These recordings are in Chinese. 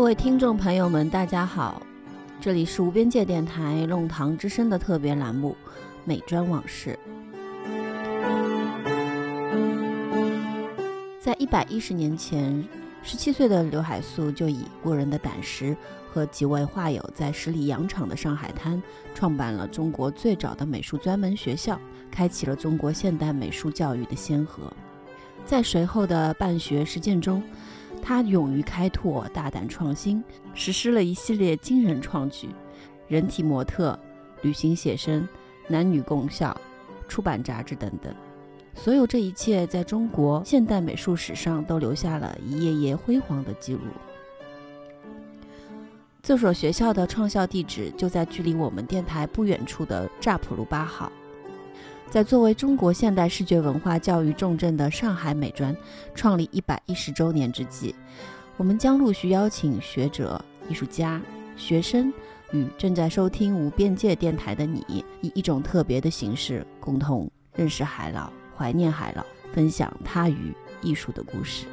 各位听众朋友们，大家好，这里是无边界电台《弄堂之声》的特别栏目《美专往事》。在一百一十年前，十七岁的刘海粟就以过人的胆识和几位画友，在十里洋场的上海滩创办了中国最早的美术专门学校，开启了中国现代美术教育的先河。在随后的办学实践中，他勇于开拓、大胆创新，实施了一系列惊人创举：人体模特、旅行写生、男女共校、出版杂志等等。所有这一切，在中国现代美术史上都留下了一页页辉煌的记录。这所学校的创校地址就在距离我们电台不远处的乍浦路八号。在作为中国现代视觉文化教育重镇的上海美专创立一百一十周年之际，我们将陆续邀请学者、艺术家、学生与正在收听无边界电台的你，以一种特别的形式，共同认识海老、怀念海老，分享他与艺术的故事。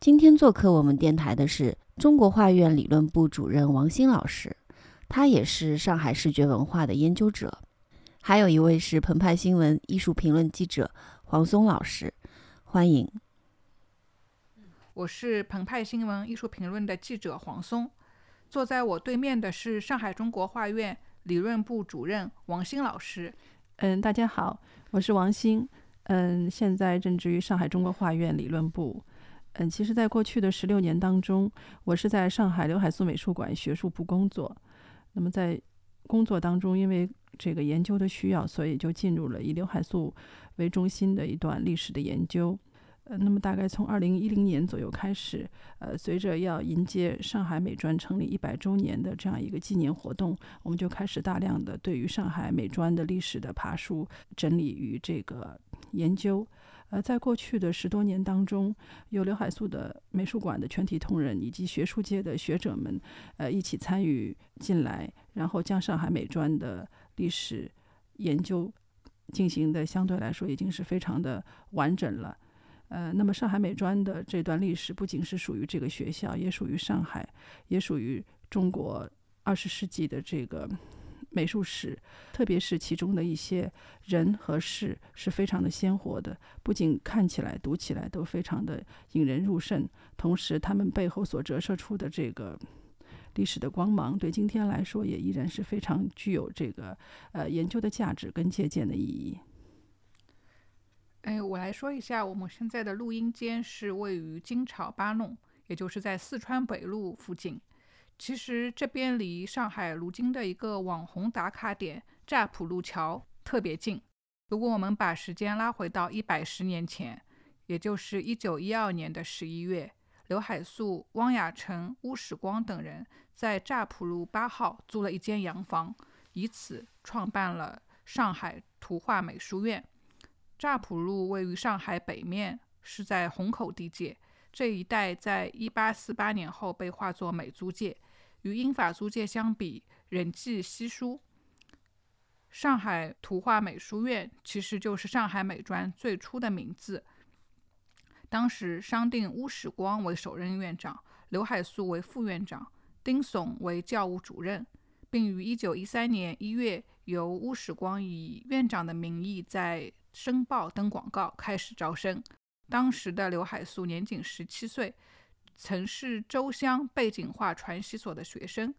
今天做客我们电台的是中国画院理论部主任王鑫老师，他也是上海视觉文化的研究者。还有一位是澎湃新闻艺术评论记者黄松老师，欢迎。我是澎湃新闻艺术评论的记者黄松，坐在我对面的是上海中国画院理论部主任王鑫老师。嗯，大家好，我是王鑫，嗯，现在任职于上海中国画院理论部。嗯，其实，在过去的十六年当中，我是在上海刘海粟美术馆学术部工作。那么，在工作当中，因为这个研究的需要，所以就进入了以刘海粟为中心的一段历史的研究。呃，那么大概从二零一零年左右开始，呃，随着要迎接上海美专成立一百周年的这样一个纪念活动，我们就开始大量的对于上海美专的历史的爬书、整理与这个研究。呃，在过去的十多年当中，有刘海粟的美术馆的全体同仁以及学术界的学者们，呃，一起参与进来，然后将上海美专的历史研究进行的相对来说已经是非常的完整了。呃，那么上海美专的这段历史不仅是属于这个学校，也属于上海，也属于中国二十世纪的这个。美术史，特别是其中的一些人和事，是非常的鲜活的。不仅看起来、读起来都非常的引人入胜，同时他们背后所折射出的这个历史的光芒，对今天来说也依然是非常具有这个呃研究的价值跟借鉴的意义。哎，我来说一下，我们现在的录音间是位于金朝八弄，也就是在四川北路附近。其实这边离上海如今的一个网红打卡点乍浦路桥特别近。如果我们把时间拉回到一百十年前，也就是一九一二年的十一月，刘海粟、汪亚成、乌史光等人在乍浦路八号租了一间洋房，以此创办了上海图画美术院。乍浦路位于上海北面，是在虹口地界这一带，在一八四八年后被划作美租界。与英法租界相比，人迹稀疏。上海图画美术院其实就是上海美专最初的名字。当时商定乌史光为首任院长，刘海粟为副院长，丁悚为教务主任，并于1913年1月由乌史光以院长的名义在《申报》登广告，开始招生。当时的刘海粟年仅17岁。曾是周湘背景画传习所的学生，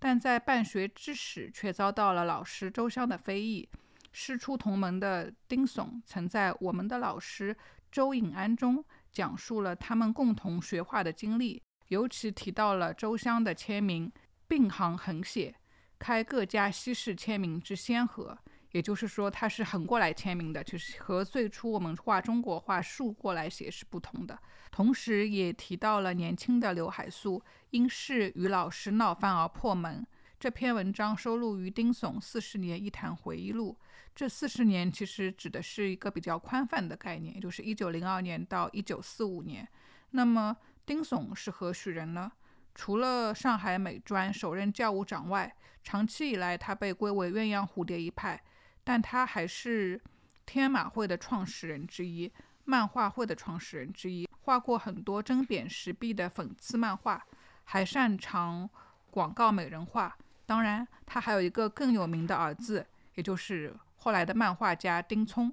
但在办学之时却遭到了老师周湘的非议。师出同门的丁悚曾在《我们的老师周颖安》中讲述了他们共同学画的经历，尤其提到了周湘的签名并行横写，开各家西式签名之先河。也就是说，他是横过来签名的，就是和最初我们画中国画竖过来写是不同的。同时，也提到了年轻的刘海粟因事与老师闹翻而破门。这篇文章收录于丁悚四十年一谈回忆录。这四十年其实指的是一个比较宽泛的概念，就是一九零二年到一九四五年。那么，丁悚是何许人呢？除了上海美专首任教务长外，长期以来他被归为鸳鸯蝴蝶一派，但他还是天马会的创始人之一，漫画会的创始人之一，画过很多针砭时弊的讽刺漫画，还擅长广告美人画。当然，他还有一个更有名的儿子，也就是后来的漫画家丁聪。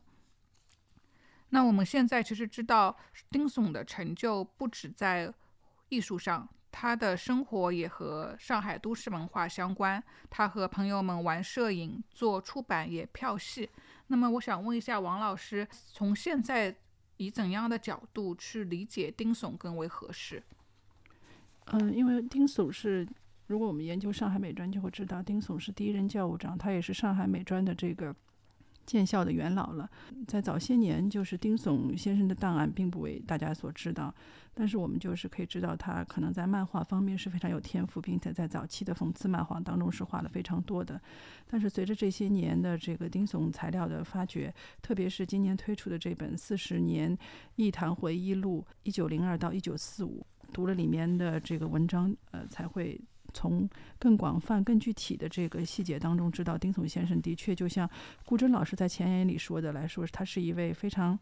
那我们现在其实知道，丁悚的成就不止在艺术上，他的生活也和上海都市文化相关。他和朋友们玩摄影、做出版，也票戏。那么，我想问一下王老师，从现在以怎样的角度去理解丁悚更为合适？嗯，因为丁悚是，如果我们研究上海美专，就会知道丁悚是第一任教务长，他也是上海美专的这个。建校的元老了，在早些年，就是丁悚先生的档案并不为大家所知道，但是我们就是可以知道，他可能在漫画方面是非常有天赋，并且在早期的讽刺漫画当中是画了非常多的。但是随着这些年的这个丁悚材料的发掘，特别是今年推出的这本《四十年一谈回忆录》（一九零二到一九四五），读了里面的这个文章，呃，才会。从更广泛、更具体的这个细节当中，知道丁悚先生的确就像顾真老师在前言里说的来说，他是一位非常，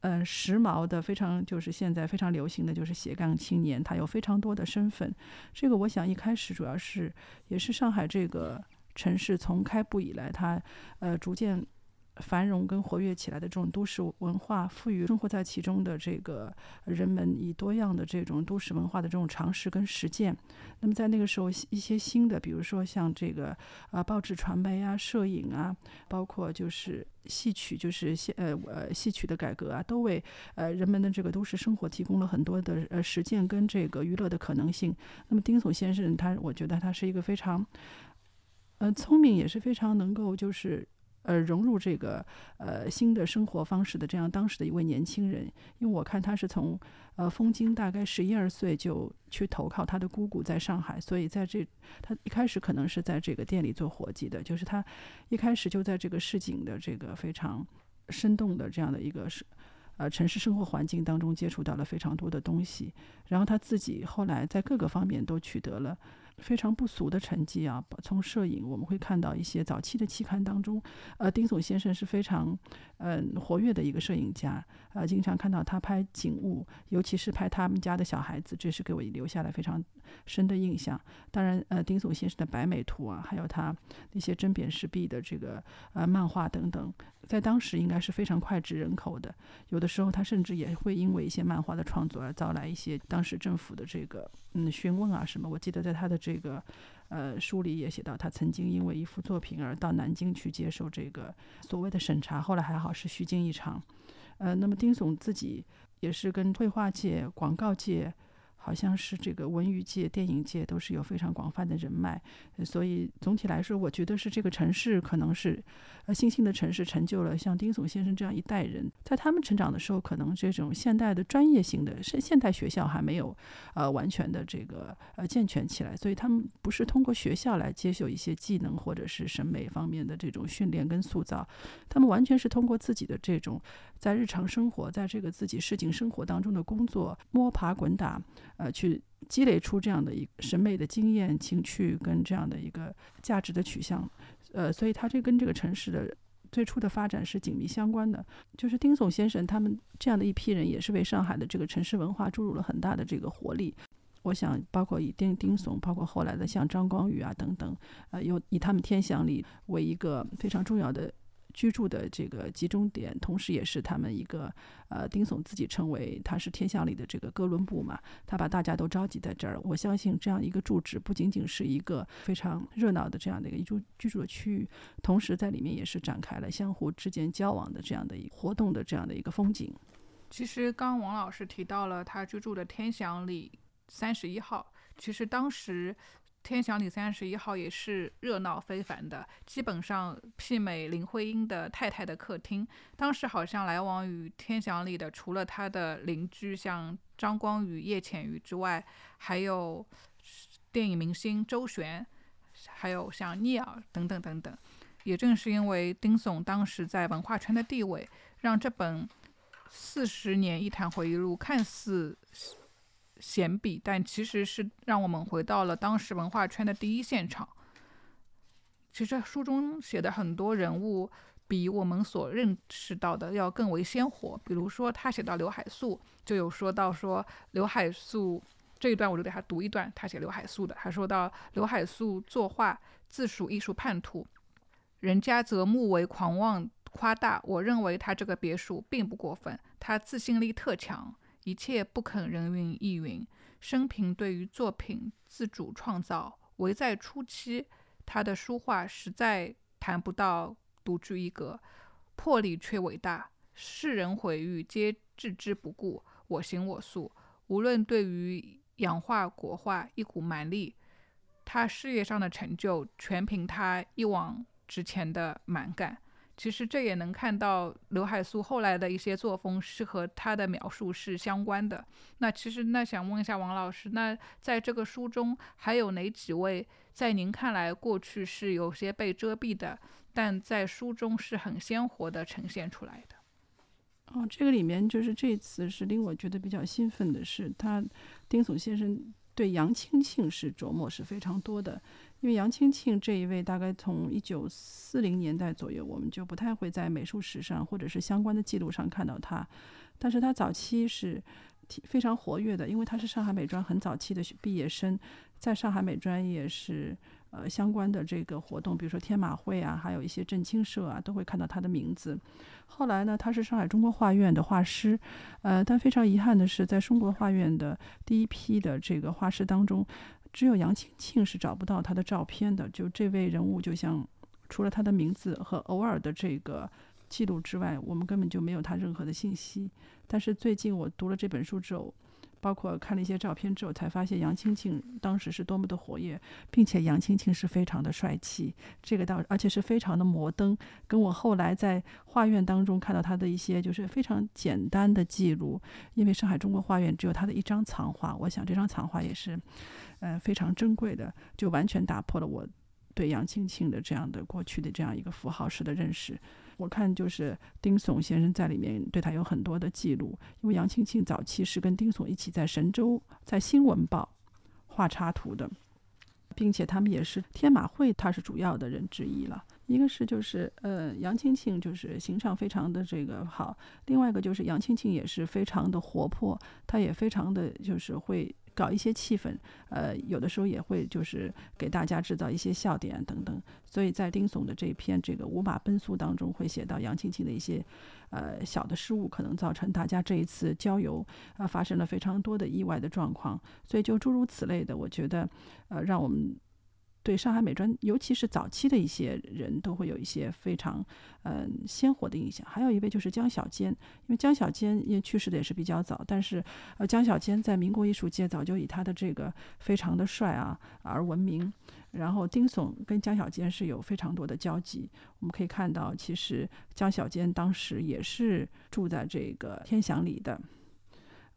嗯，时髦的，非常就是现在非常流行的就是斜杠青年，他有非常多的身份。这个我想一开始主要是也是上海这个城市从开埠以来，它呃逐渐。繁荣跟活跃起来的这种都市文化，赋予生活在其中的这个人们以多样的这种都市文化的这种尝试跟实践。那么在那个时候，一些新的，比如说像这个呃报纸传媒啊、摄影啊，包括就是戏曲，就是戏呃呃戏曲的改革啊，都为呃人们的这个都市生活提供了很多的呃实践跟这个娱乐的可能性。那么丁悚先生他，我觉得他是一个非常呃聪明，也是非常能够就是。呃，融入这个呃新的生活方式的这样当时的一位年轻人，因为我看他是从呃封京大概十一二岁就去投靠他的姑姑在上海，所以在这他一开始可能是在这个店里做伙计的，就是他一开始就在这个市井的这个非常生动的这样的一个是呃城市生活环境当中接触到了非常多的东西，然后他自己后来在各个方面都取得了。非常不俗的成绩啊！从摄影我们会看到一些早期的期刊当中，呃，丁悚先生是非常嗯活跃的一个摄影家，呃，经常看到他拍景物，尤其是拍他们家的小孩子，这是给我留下了非常深的印象。当然，呃，丁悚先生的白美图啊，还有他那些针砭时弊的这个呃漫画等等。在当时应该是非常脍炙人口的，有的时候他甚至也会因为一些漫画的创作而招来一些当时政府的这个嗯询问啊什么。我记得在他的这个呃书里也写到，他曾经因为一幅作品而到南京去接受这个所谓的审查，后来还好是虚惊一场。呃，那么丁悚自己也是跟绘画界、广告界。好像是这个文娱界、电影界都是有非常广泛的人脉，所以总体来说，我觉得是这个城市可能是，呃，新兴的城市成就了像丁悚先生这样一代人，在他们成长的时候，可能这种现代的专业性的现现代学校还没有，呃，完全的这个呃健全起来，所以他们不是通过学校来接受一些技能或者是审美方面的这种训练跟塑造，他们完全是通过自己的这种在日常生活，在这个自己市井生活当中的工作摸爬滚打。呃，去积累出这样的一个审美的经验、情趣跟这样的一个价值的取向，呃，所以他这跟这个城市的最初的发展是紧密相关的。就是丁悚先生他们这样的一批人，也是为上海的这个城市文化注入了很大的这个活力。我想，包括以丁丁悚，包括后来的像张光宇啊等等，呃，有以他们天祥里为一个非常重要的。居住的这个集中点，同时也是他们一个呃，丁悚自己称为他是天祥里的这个哥伦布嘛，他把大家都召集在这儿。我相信这样一个住址不仅仅是一个非常热闹的这样的一个住居住的区域，同时在里面也是展开了相互之间交往的这样的一活动的这样的一个风景。其实刚王老师提到了他居住的天祥里三十一号，其实当时。天祥里三十一号也是热闹非凡的，基本上媲美林徽因的太太的客厅。当时好像来往于天祥里的，除了他的邻居像张光宇、叶浅予之外，还有电影明星周璇，还有像聂耳等等等等。也正是因为丁悚当时在文化圈的地位，让这本四十年一谈回忆录看似。闲笔，但其实是让我们回到了当时文化圈的第一现场。其实书中写的很多人物，比我们所认识到的要更为鲜活。比如说，他写到刘海粟，就有说到说刘海粟这一段，我就给他读一段，他写刘海粟的。他说到刘海粟作画自属艺术叛徒，人家则目为狂妄夸大。我认为他这个别墅并不过分，他自信力特强，一切不肯人云亦云。生平对于作品自主创造，唯在初期。他的书画实在谈不到独具一格，魄力却伟大。世人毁誉皆置之不顾，我行我素。无论对于洋画、国画，一股蛮力。他事业上的成就，全凭他一往直前的蛮干。其实这也能看到刘海粟后来的一些作风是和他的描述是相关的。那其实那想问一下王老师，那在这个书中还有哪几位在您看来过去是有些被遮蔽的，但在书中是很鲜活的呈现出来的？哦，这个里面就是这次是令我觉得比较兴奋的是，他丁悚先生对杨清庆是琢磨是非常多的。因为杨清庆这一位，大概从一九四零年代左右，我们就不太会在美术史上或者是相关的记录上看到他。但是他早期是非常活跃的，因为他是上海美专很早期的毕业生，在上海美专也是呃相关的这个活动，比如说天马会啊，还有一些振青社啊，都会看到他的名字。后来呢，他是上海中国画院的画师，呃，但非常遗憾的是，在中国画院的第一批的这个画师当中。只有杨清庆是找不到他的照片的。就这位人物，就像除了他的名字和偶尔的这个记录之外，我们根本就没有他任何的信息。但是最近我读了这本书之后，包括看了一些照片之后，才发现杨清庆当时是多么的活跃，并且杨清庆是非常的帅气，这个倒而且是非常的摩登。跟我后来在画院当中看到他的一些就是非常简单的记录，因为上海中国画院只有他的一张藏画，我想这张藏画也是。呃，非常珍贵的，就完全打破了我对杨青青的这样的过去的这样一个符号式的认识。我看就是丁悚先生在里面对他有很多的记录，因为杨庆庆早期是跟丁悚一起在神州在新闻报画插图的，并且他们也是天马会他是主要的人之一了。一个是就是呃杨庆庆就是形象非常的这个好，另外一个就是杨庆庆也是非常的活泼，他也非常的就是会。搞一些气氛，呃，有的时候也会就是给大家制造一些笑点等等。所以在丁悚的这一篇这个《五马奔苏》当中，会写到杨青青的一些呃小的失误，可能造成大家这一次郊游啊发生了非常多的意外的状况。所以就诸如此类的，我觉得呃让我们。对上海美专，尤其是早期的一些人都会有一些非常嗯鲜活的印象。还有一位就是江小坚，因为江小坚因为去世的也是比较早，但是呃江小坚在民国艺术界早就以他的这个非常的帅啊而闻名。然后丁悚跟江小坚是有非常多的交集，我们可以看到，其实江小坚当时也是住在这个天祥里的。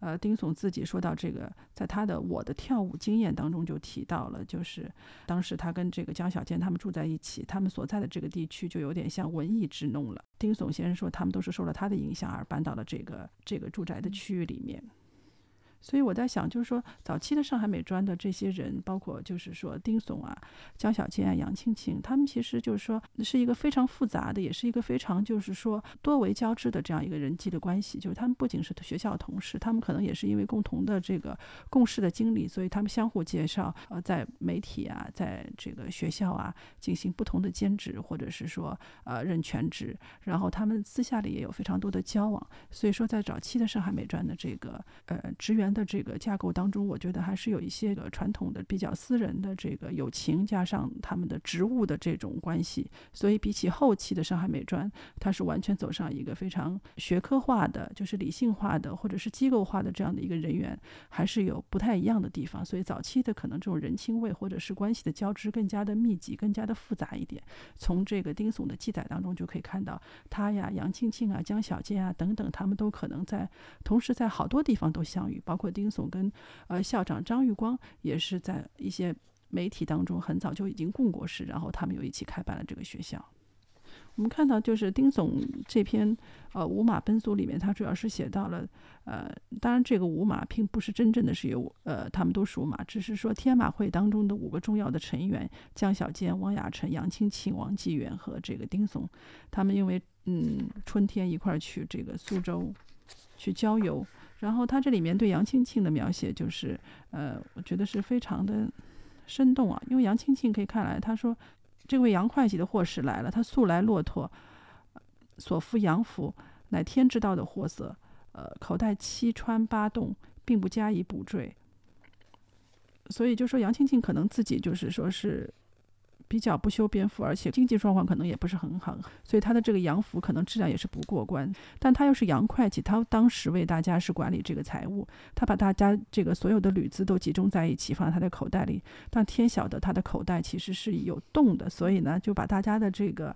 呃，丁悚自己说到这个，在他的我的跳舞经验当中就提到了，就是当时他跟这个江小健他们住在一起，他们所在的这个地区就有点像文艺之弄了。丁悚先生说，他们都是受了他的影响而搬到了这个这个住宅的区域里面。所以我在想，就是说，早期的上海美专的这些人，包括就是说丁悚啊、江小坚啊、杨庆庆，他们其实就是说是一个非常复杂的，也是一个非常就是说多维交织的这样一个人际的关系。就是他们不仅是学校同事，他们可能也是因为共同的这个共事的经历，所以他们相互介绍，呃，在媒体啊，在这个学校啊进行不同的兼职，或者是说呃任全职，然后他们私下里也有非常多的交往。所以说，在早期的上海美专的这个呃职员。的这个架构当中，我觉得还是有一些个传统的比较私人的这个友情，加上他们的职务的这种关系，所以比起后期的上海美专，它是完全走上一个非常学科化的，就是理性化的，或者是机构化的这样的一个人员，还是有不太一样的地方。所以早期的可能这种人情味或者是关系的交织更加的密集，更加的复杂一点。从这个丁悚的记载当中就可以看到，他呀、杨庆庆啊、江小坚啊等等，他们都可能在同时在好多地方都相遇，包括。或丁悚跟呃校长张玉光也是在一些媒体当中很早就已经共过事，然后他们又一起开办了这个学校。我们看到就是丁总这篇呃《五马奔俗》里面，他主要是写到了呃，当然这个五马并不是真正的是有呃他们都属马，只是说天马会当中的五个重要的成员江小坚、汪亚尘、杨清庆、王继元和这个丁总，他们因为嗯春天一块儿去这个苏州去郊游，然后他这里面对杨清庆的描写就是呃，我觉得是非常的生动啊，因为杨清庆可以看来他说。这位杨会计的货使来了，他素来骆驼，所服洋服乃天之道的货色，呃，口袋七穿八洞，并不加以补缀。所以就说杨庆庆可能自己就是说是。比较不修边幅，而且经济状况可能也不是很好，所以他的这个洋服可能质量也是不过关。但他又是洋会计，他当时为大家是管理这个财务，他把大家这个所有的铝资都集中在一起放在他的口袋里。但天晓得他的口袋其实是有洞的，所以呢就把大家的这个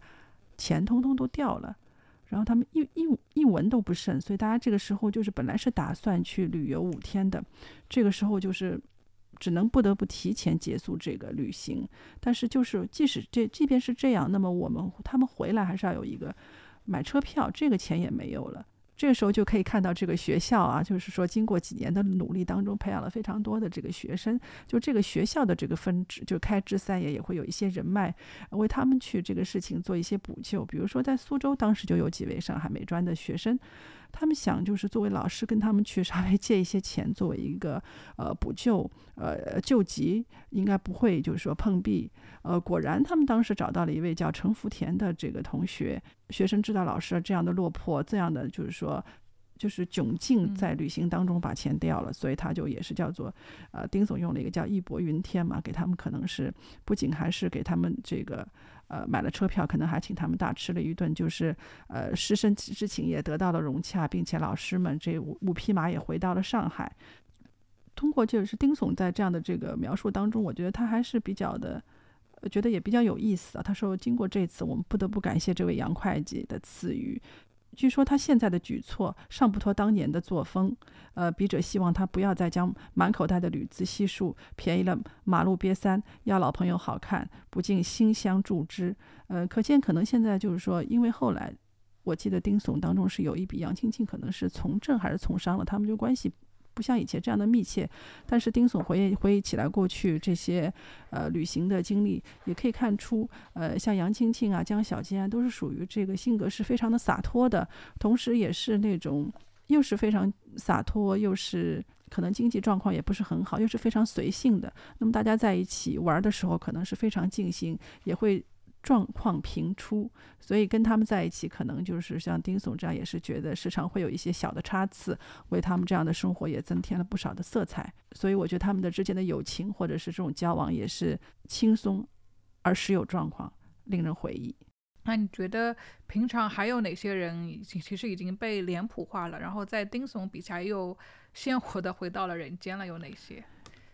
钱通通都掉了，然后他们一一一文都不剩。所以大家这个时候就是本来是打算去旅游五天的，这个时候就是。只能不得不提前结束这个旅行，但是就是即使这即便是这样，那么我们他们回来还是要有一个买车票，这个钱也没有了。这个时候就可以看到这个学校啊，就是说经过几年的努力当中，培养了非常多的这个学生。就这个学校的这个分支，就开支三爷也会有一些人脉，为他们去这个事情做一些补救。比如说在苏州，当时就有几位上海美专的学生。他们想就是作为老师跟他们去稍微借一些钱，作为一个呃补救呃救急，应该不会就是说碰壁。呃，果然他们当时找到了一位叫陈福田的这个同学，学生知道老师这样的落魄，这样的就是说就是窘境，在旅行当中把钱掉了，所以他就也是叫做呃丁总用了一个叫义薄云天嘛，给他们可能是不仅还是给他们这个。呃，买了车票，可能还请他们大吃了一顿，就是呃，师生之情也得到了融洽，并且老师们这五五匹马也回到了上海。通过就是丁总在这样的这个描述当中，我觉得他还是比较的，觉得也比较有意思啊。他说，经过这次，我们不得不感谢这位杨会计的赐予。据说他现在的举措尚不脱当年的作风，呃，笔者希望他不要再将满口袋的铝资悉数便宜了马路瘪三，要老朋友好看，不禁馨香助之。呃，可见可能现在就是说，因为后来我记得丁悚当中是有一笔杨庆庆可能是从政还是从商了，他们就关系。不像以前这样的密切，但是丁总回忆回忆起来过去这些呃旅行的经历，也可以看出，呃，像杨青青啊、江小坚啊，都是属于这个性格是非常的洒脱的，同时也是那种又是非常洒脱，又是可能经济状况也不是很好，又是非常随性的。那么大家在一起玩的时候，可能是非常尽兴，也会。状况频出，所以跟他们在一起，可能就是像丁总这样，也是觉得时常会有一些小的差次，为他们这样的生活也增添了不少的色彩。所以我觉得他们的之间的友情或者是这种交往也是轻松而时有状况，令人回忆。那你觉得平常还有哪些人其实已经被脸谱化了，然后在丁总笔下又鲜活的回到了人间了？有哪些？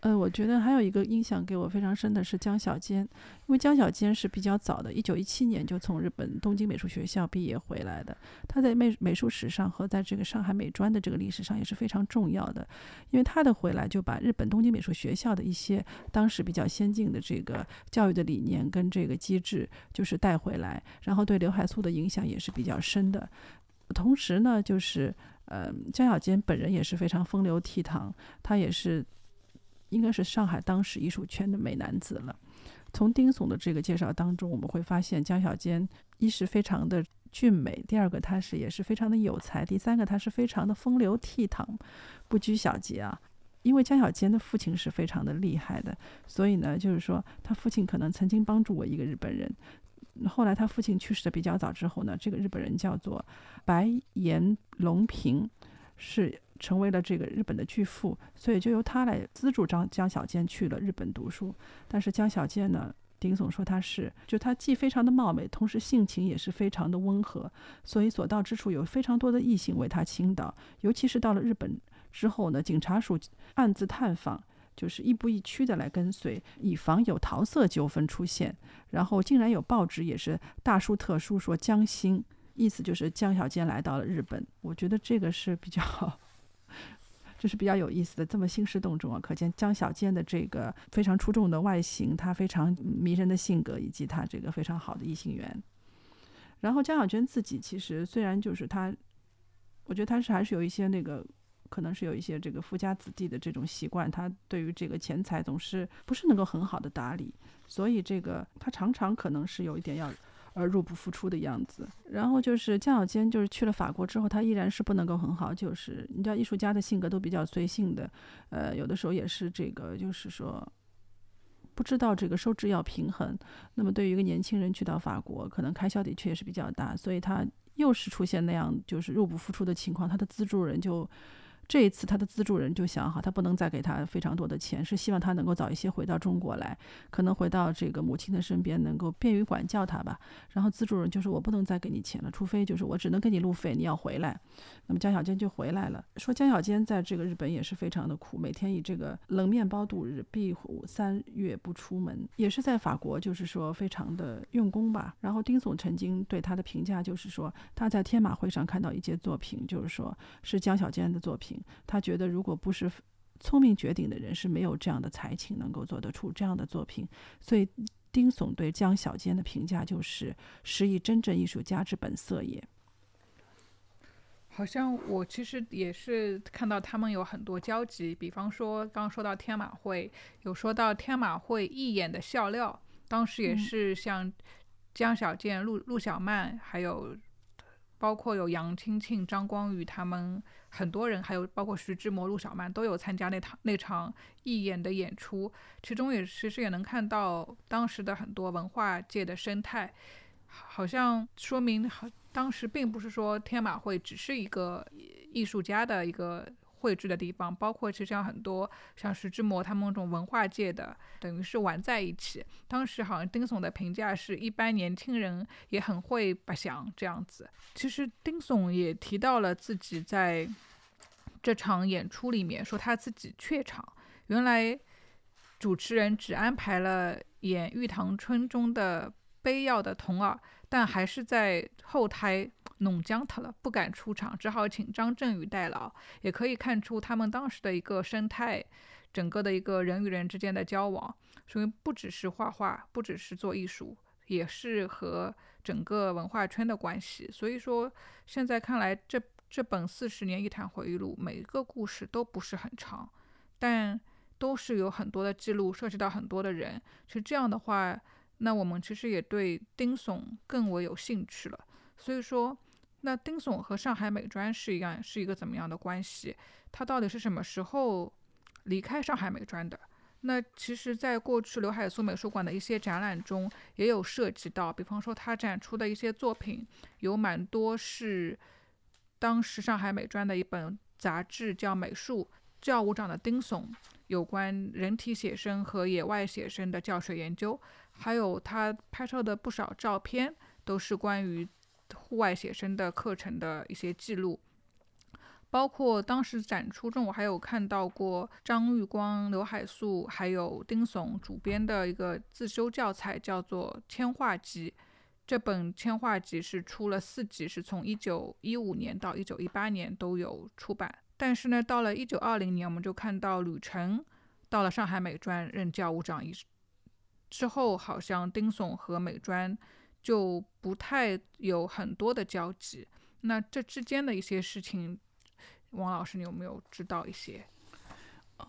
呃，我觉得还有一个印象给我非常深的是江小坚，因为江小坚是比较早的，一九一七年就从日本东京美术学校毕业回来的。他在美美术史上和在这个上海美专的这个历史上也是非常重要的，因为他的回来就把日本东京美术学校的一些当时比较先进的这个教育的理念跟这个机制就是带回来，然后对刘海粟的影响也是比较深的。同时呢，就是呃，江小坚本人也是非常风流倜傥，他也是。应该是上海当时艺术圈的美男子了。从丁总的这个介绍当中，我们会发现江小坚一是非常的俊美，第二个他是也是非常的有才，第三个他是非常的风流倜傥，不拘小节啊。因为江小坚的父亲是非常的厉害的，所以呢，就是说他父亲可能曾经帮助过一个日本人。后来他父亲去世的比较早之后呢，这个日本人叫做白岩龙平，是。成为了这个日本的巨富，所以就由他来资助张江小健去了日本读书。但是江小健呢，丁总说他是，就他既非常的貌美，同时性情也是非常的温和，所以所到之处有非常多的异性为他倾倒。尤其是到了日本之后呢，警察署暗自探访，就是亦步亦趋的来跟随，以防有桃色纠纷出现。然后竟然有报纸也是大书特书说江心，意思就是江小健来到了日本。我觉得这个是比较。这是比较有意思的，这么兴师动众啊！可见江小坚的这个非常出众的外形，他非常迷人的性格，以及他这个非常好的异性缘。然后江小娟自己其实虽然就是她，我觉得她是还是有一些那个。可能是有一些这个富家子弟的这种习惯，他对于这个钱财总是不是能够很好的打理，所以这个他常常可能是有一点要而入不敷出的样子。然后就是江小坚，就是去了法国之后，他依然是不能够很好，就是你知道艺术家的性格都比较随性的，呃，有的时候也是这个就是说不知道这个收支要平衡。那么对于一个年轻人去到法国，可能开销的确也是比较大，所以他又是出现那样就是入不敷出的情况，他的资助人就。这一次，他的资助人就想好，他不能再给他非常多的钱，是希望他能够早一些回到中国来，可能回到这个母亲的身边，能够便于管教他吧。然后资助人就说：“我不能再给你钱了，除非就是我只能给你路费，你要回来。”那么江小坚就回来了，说江小坚在这个日本也是非常的苦，每天以这个冷面包度日，壁虎三月不出门，也是在法国就是说非常的用功吧。然后丁总曾经对他的评价就是说，他在天马会上看到一件作品，就是说是江小坚的作品。他觉得，如果不是聪明绝顶的人，是没有这样的才情能够做得出这样的作品。所以，丁悚对江小坚的评价就是“实以真正艺术家之本色也”。好像我其实也是看到他们有很多交集，比方说刚刚说到天马会，有说到天马会一演的笑料，当时也是像江小坚、陆陆小曼还有。包括有杨青青、张光宇他们很多人，还有包括徐志摩、陆小曼都有参加那场那场义演的演出，其中也其实也能看到当时的很多文化界的生态，好像说明好当时并不是说天马会只是一个艺术家的一个。汇聚的地方，包括其实像很多像徐志摩他们那种文化界的，等于是玩在一起。当时好像丁悚的评价是一般年轻人也很会白相这样子。其实丁悚也提到了自己在这场演出里面说他自己怯场，原来主持人只安排了演《玉堂春》中的悲药的童儿，但还是在后台。弄僵他了，不敢出场，只好请张振宇代劳。也可以看出他们当时的一个生态，整个的一个人与人之间的交往，所以不只是画画，不只是做艺术，也是和整个文化圈的关系。所以说，现在看来，这这本四十年一谈回忆录，每一个故事都不是很长，但都是有很多的记录，涉及到很多的人。其实这样的话，那我们其实也对丁悚更为有兴趣了。所以说。那丁悚和上海美专是一样，是一个怎么样的关系？他到底是什么时候离开上海美专的？那其实，在过去刘海粟美术馆的一些展览中，也有涉及到，比方说他展出的一些作品，有蛮多是当时上海美专的一本杂志叫《美术教务长的丁悚》，有关人体写生和野外写生的教学研究，还有他拍摄的不少照片，都是关于。户外写生的课程的一些记录，包括当时展出中，我还有看到过张玉光、刘海粟还有丁悚主编的一个自修教材，叫做《铅画集》。这本铅画集是出了四集，是从一九一五年到一九一八年都有出版。但是呢，到了一九二零年，我们就看到吕程到了上海美专任教务长一之后，好像丁悚和美专。就不太有很多的交集，那这之间的一些事情，王老师你有没有知道一些？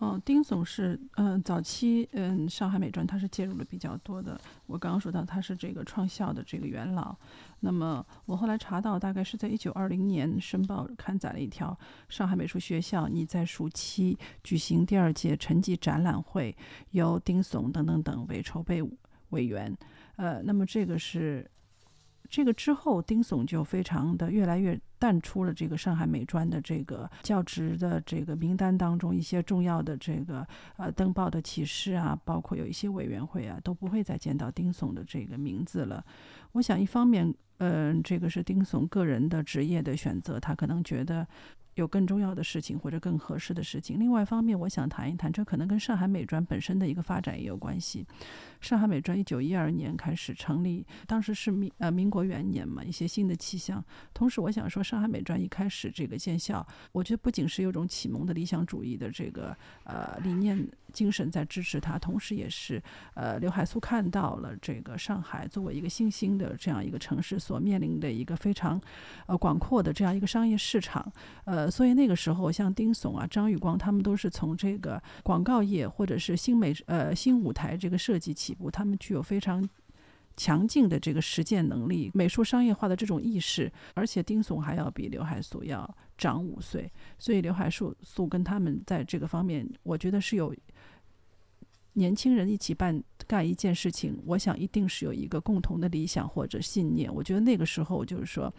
嗯，丁总是嗯早期嗯上海美专他是介入的比较多的。我刚刚说到他是这个创校的这个元老，那么我后来查到，大概是在一九二零年，《申报》刊载了一条上海美术学校拟在暑期举行第二届成绩展览会，由丁悚等等等为筹备委员。呃，那么这个是这个之后，丁悚就非常的越来越淡出了这个上海美专的这个教职的这个名单当中，一些重要的这个呃登报的启事啊，包括有一些委员会啊，都不会再见到丁悚的这个名字了。我想，一方面，嗯，这个是丁悚个人的职业的选择，他可能觉得。有更重要的事情或者更合适的事情。另外一方面，我想谈一谈，这可能跟上海美专本身的一个发展也有关系。上海美专一九一二年开始成立，当时是民呃民国元年嘛，一些新的气象。同时，我想说，上海美专一开始这个建校，我觉得不仅是有种启蒙的理想主义的这个呃理念精神在支持他，同时也是呃刘海粟看到了这个上海作为一个新兴的这样一个城市所面临的一个非常呃广阔的这样一个商业市场，呃，所以那个时候像丁悚啊、张玉光他们都是从这个广告业或者是新美呃新舞台这个设计起步，他们具有非常。强劲的这个实践能力，美术商业化的这种意识，而且丁悚还要比刘海粟要长五岁，所以刘海粟粟跟他们在这个方面，我觉得是有年轻人一起办干一件事情，我想一定是有一个共同的理想或者信念。我觉得那个时候就是说，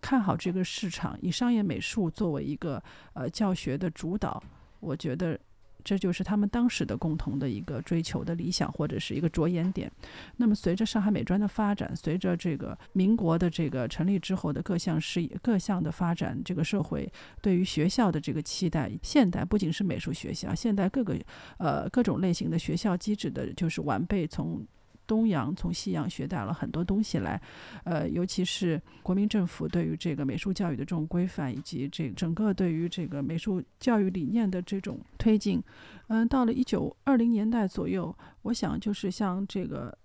看好这个市场，以商业美术作为一个呃教学的主导，我觉得。这就是他们当时的共同的一个追求的理想，或者是一个着眼点。那么，随着上海美专的发展，随着这个民国的这个成立之后的各项事业、各项的发展，这个社会对于学校的这个期待，现代不仅是美术学校，现代各个呃各种类型的学校机制的，就是完备从。东洋从西洋学带了很多东西来，呃，尤其是国民政府对于这个美术教育的这种规范，以及这整个对于这个美术教育理念的这种推进，嗯，到了一九二零年代左右，我想就是像这个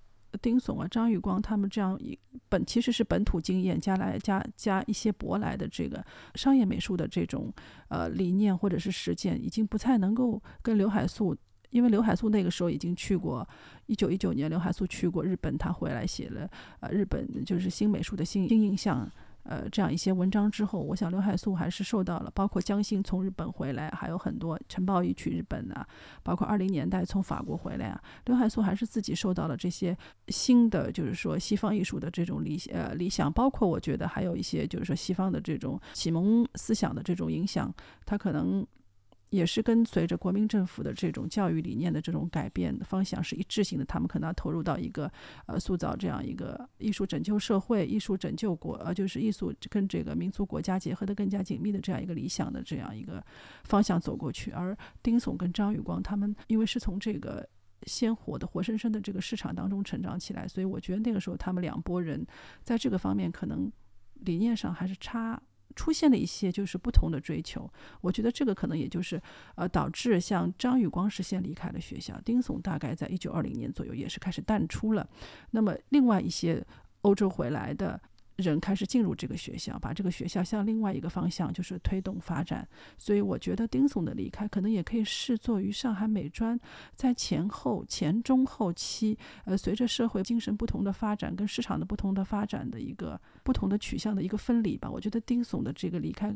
丁悚啊、张玉光他们这样一本其实是本土经验加来加加一些舶来的这个商业美术的这种呃理念或者是实践，已经不太能够跟刘海粟。因为刘海粟那个时候已经去过，一九一九年刘海粟去过日本，他回来写了呃日本就是新美术的新新印象，呃这样一些文章之后，我想刘海粟还是受到了，包括江心从日本回来，还有很多陈抱义去日本啊，包括二零年代从法国回来啊，刘海粟还是自己受到了这些新的就是说西方艺术的这种理呃理想，包括我觉得还有一些就是说西方的这种启蒙思想的这种影响，他可能。也是跟随着国民政府的这种教育理念的这种改变的方向是一致性的，他们可能要投入到一个呃塑造这样一个艺术拯救社会、艺术拯救国呃就是艺术跟这个民族国家结合的更加紧密的这样一个理想的这样一个方向走过去。而丁悚跟张玉光他们因为是从这个鲜活的活生生的这个市场当中成长起来，所以我觉得那个时候他们两拨人在这个方面可能理念上还是差。出现了一些就是不同的追求，我觉得这个可能也就是呃导致像张玉光是先离开了学校，丁悚大概在一九二零年左右也是开始淡出了，那么另外一些欧洲回来的。人开始进入这个学校，把这个学校向另外一个方向就是推动发展。所以我觉得丁总的离开可能也可以视作于上海美专在前后前中后期，呃，随着社会精神不同的发展跟市场的不同的发展的一个不同的取向的一个分离吧。我觉得丁总的这个离开，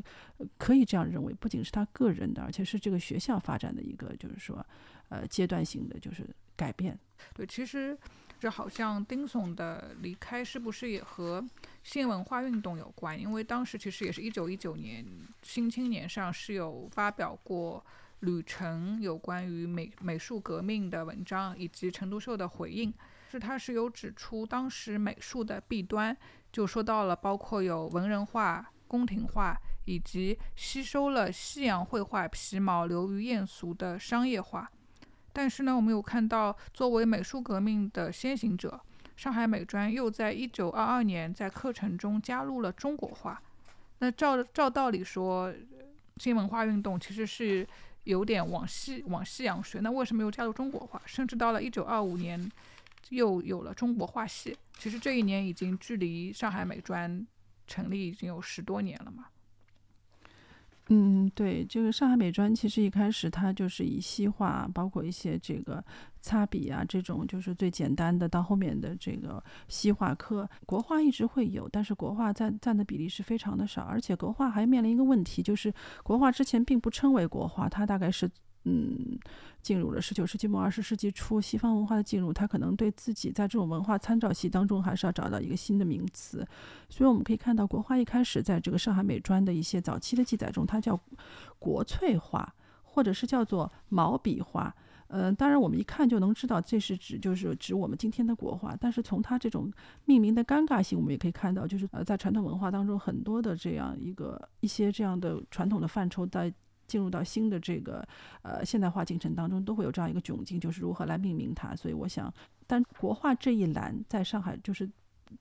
可以这样认为，不仅是他个人的，而且是这个学校发展的一个，就是说，呃，阶段性的就是改变。对，其实。这好像丁悚的离开是不是也和新文化运动有关？因为当时其实也是一九一九年，《新青年》上是有发表过吕程有关于美美术革命的文章，以及陈独秀的回应。是他是有指出当时美术的弊端，就说到了包括有文人画、宫廷画，以及吸收了西洋绘画皮毛、流于艳俗的商业化。但是呢，我们有看到，作为美术革命的先行者，上海美专又在一九二二年在课程中加入了中国画。那照照道理说，新文化运动其实是有点往西往西洋学，那为什么又加入中国画？甚至到了一九二五年，又有了中国画系。其实这一年已经距离上海美专成立已经有十多年了嘛。嗯，对，这个上海美专其实一开始它就是以西画，包括一些这个擦笔啊这种，就是最简单的。到后面的这个西画科，国画一直会有，但是国画占占的比例是非常的少。而且国画还面临一个问题，就是国画之前并不称为国画，它大概是。嗯，进入了十九世纪末二十世纪初，西方文化的进入，他可能对自己在这种文化参照系当中，还是要找到一个新的名词。所以我们可以看到，国画一开始在这个上海美专的一些早期的记载中，它叫国粹画，或者是叫做毛笔画。呃，当然我们一看就能知道，这是指就是指我们今天的国画。但是从它这种命名的尴尬性，我们也可以看到，就是呃，在传统文化当中，很多的这样一个一些这样的传统的范畴在。进入到新的这个呃现代化进程当中，都会有这样一个窘境，就是如何来命名它。所以我想，但国画这一栏在上海就是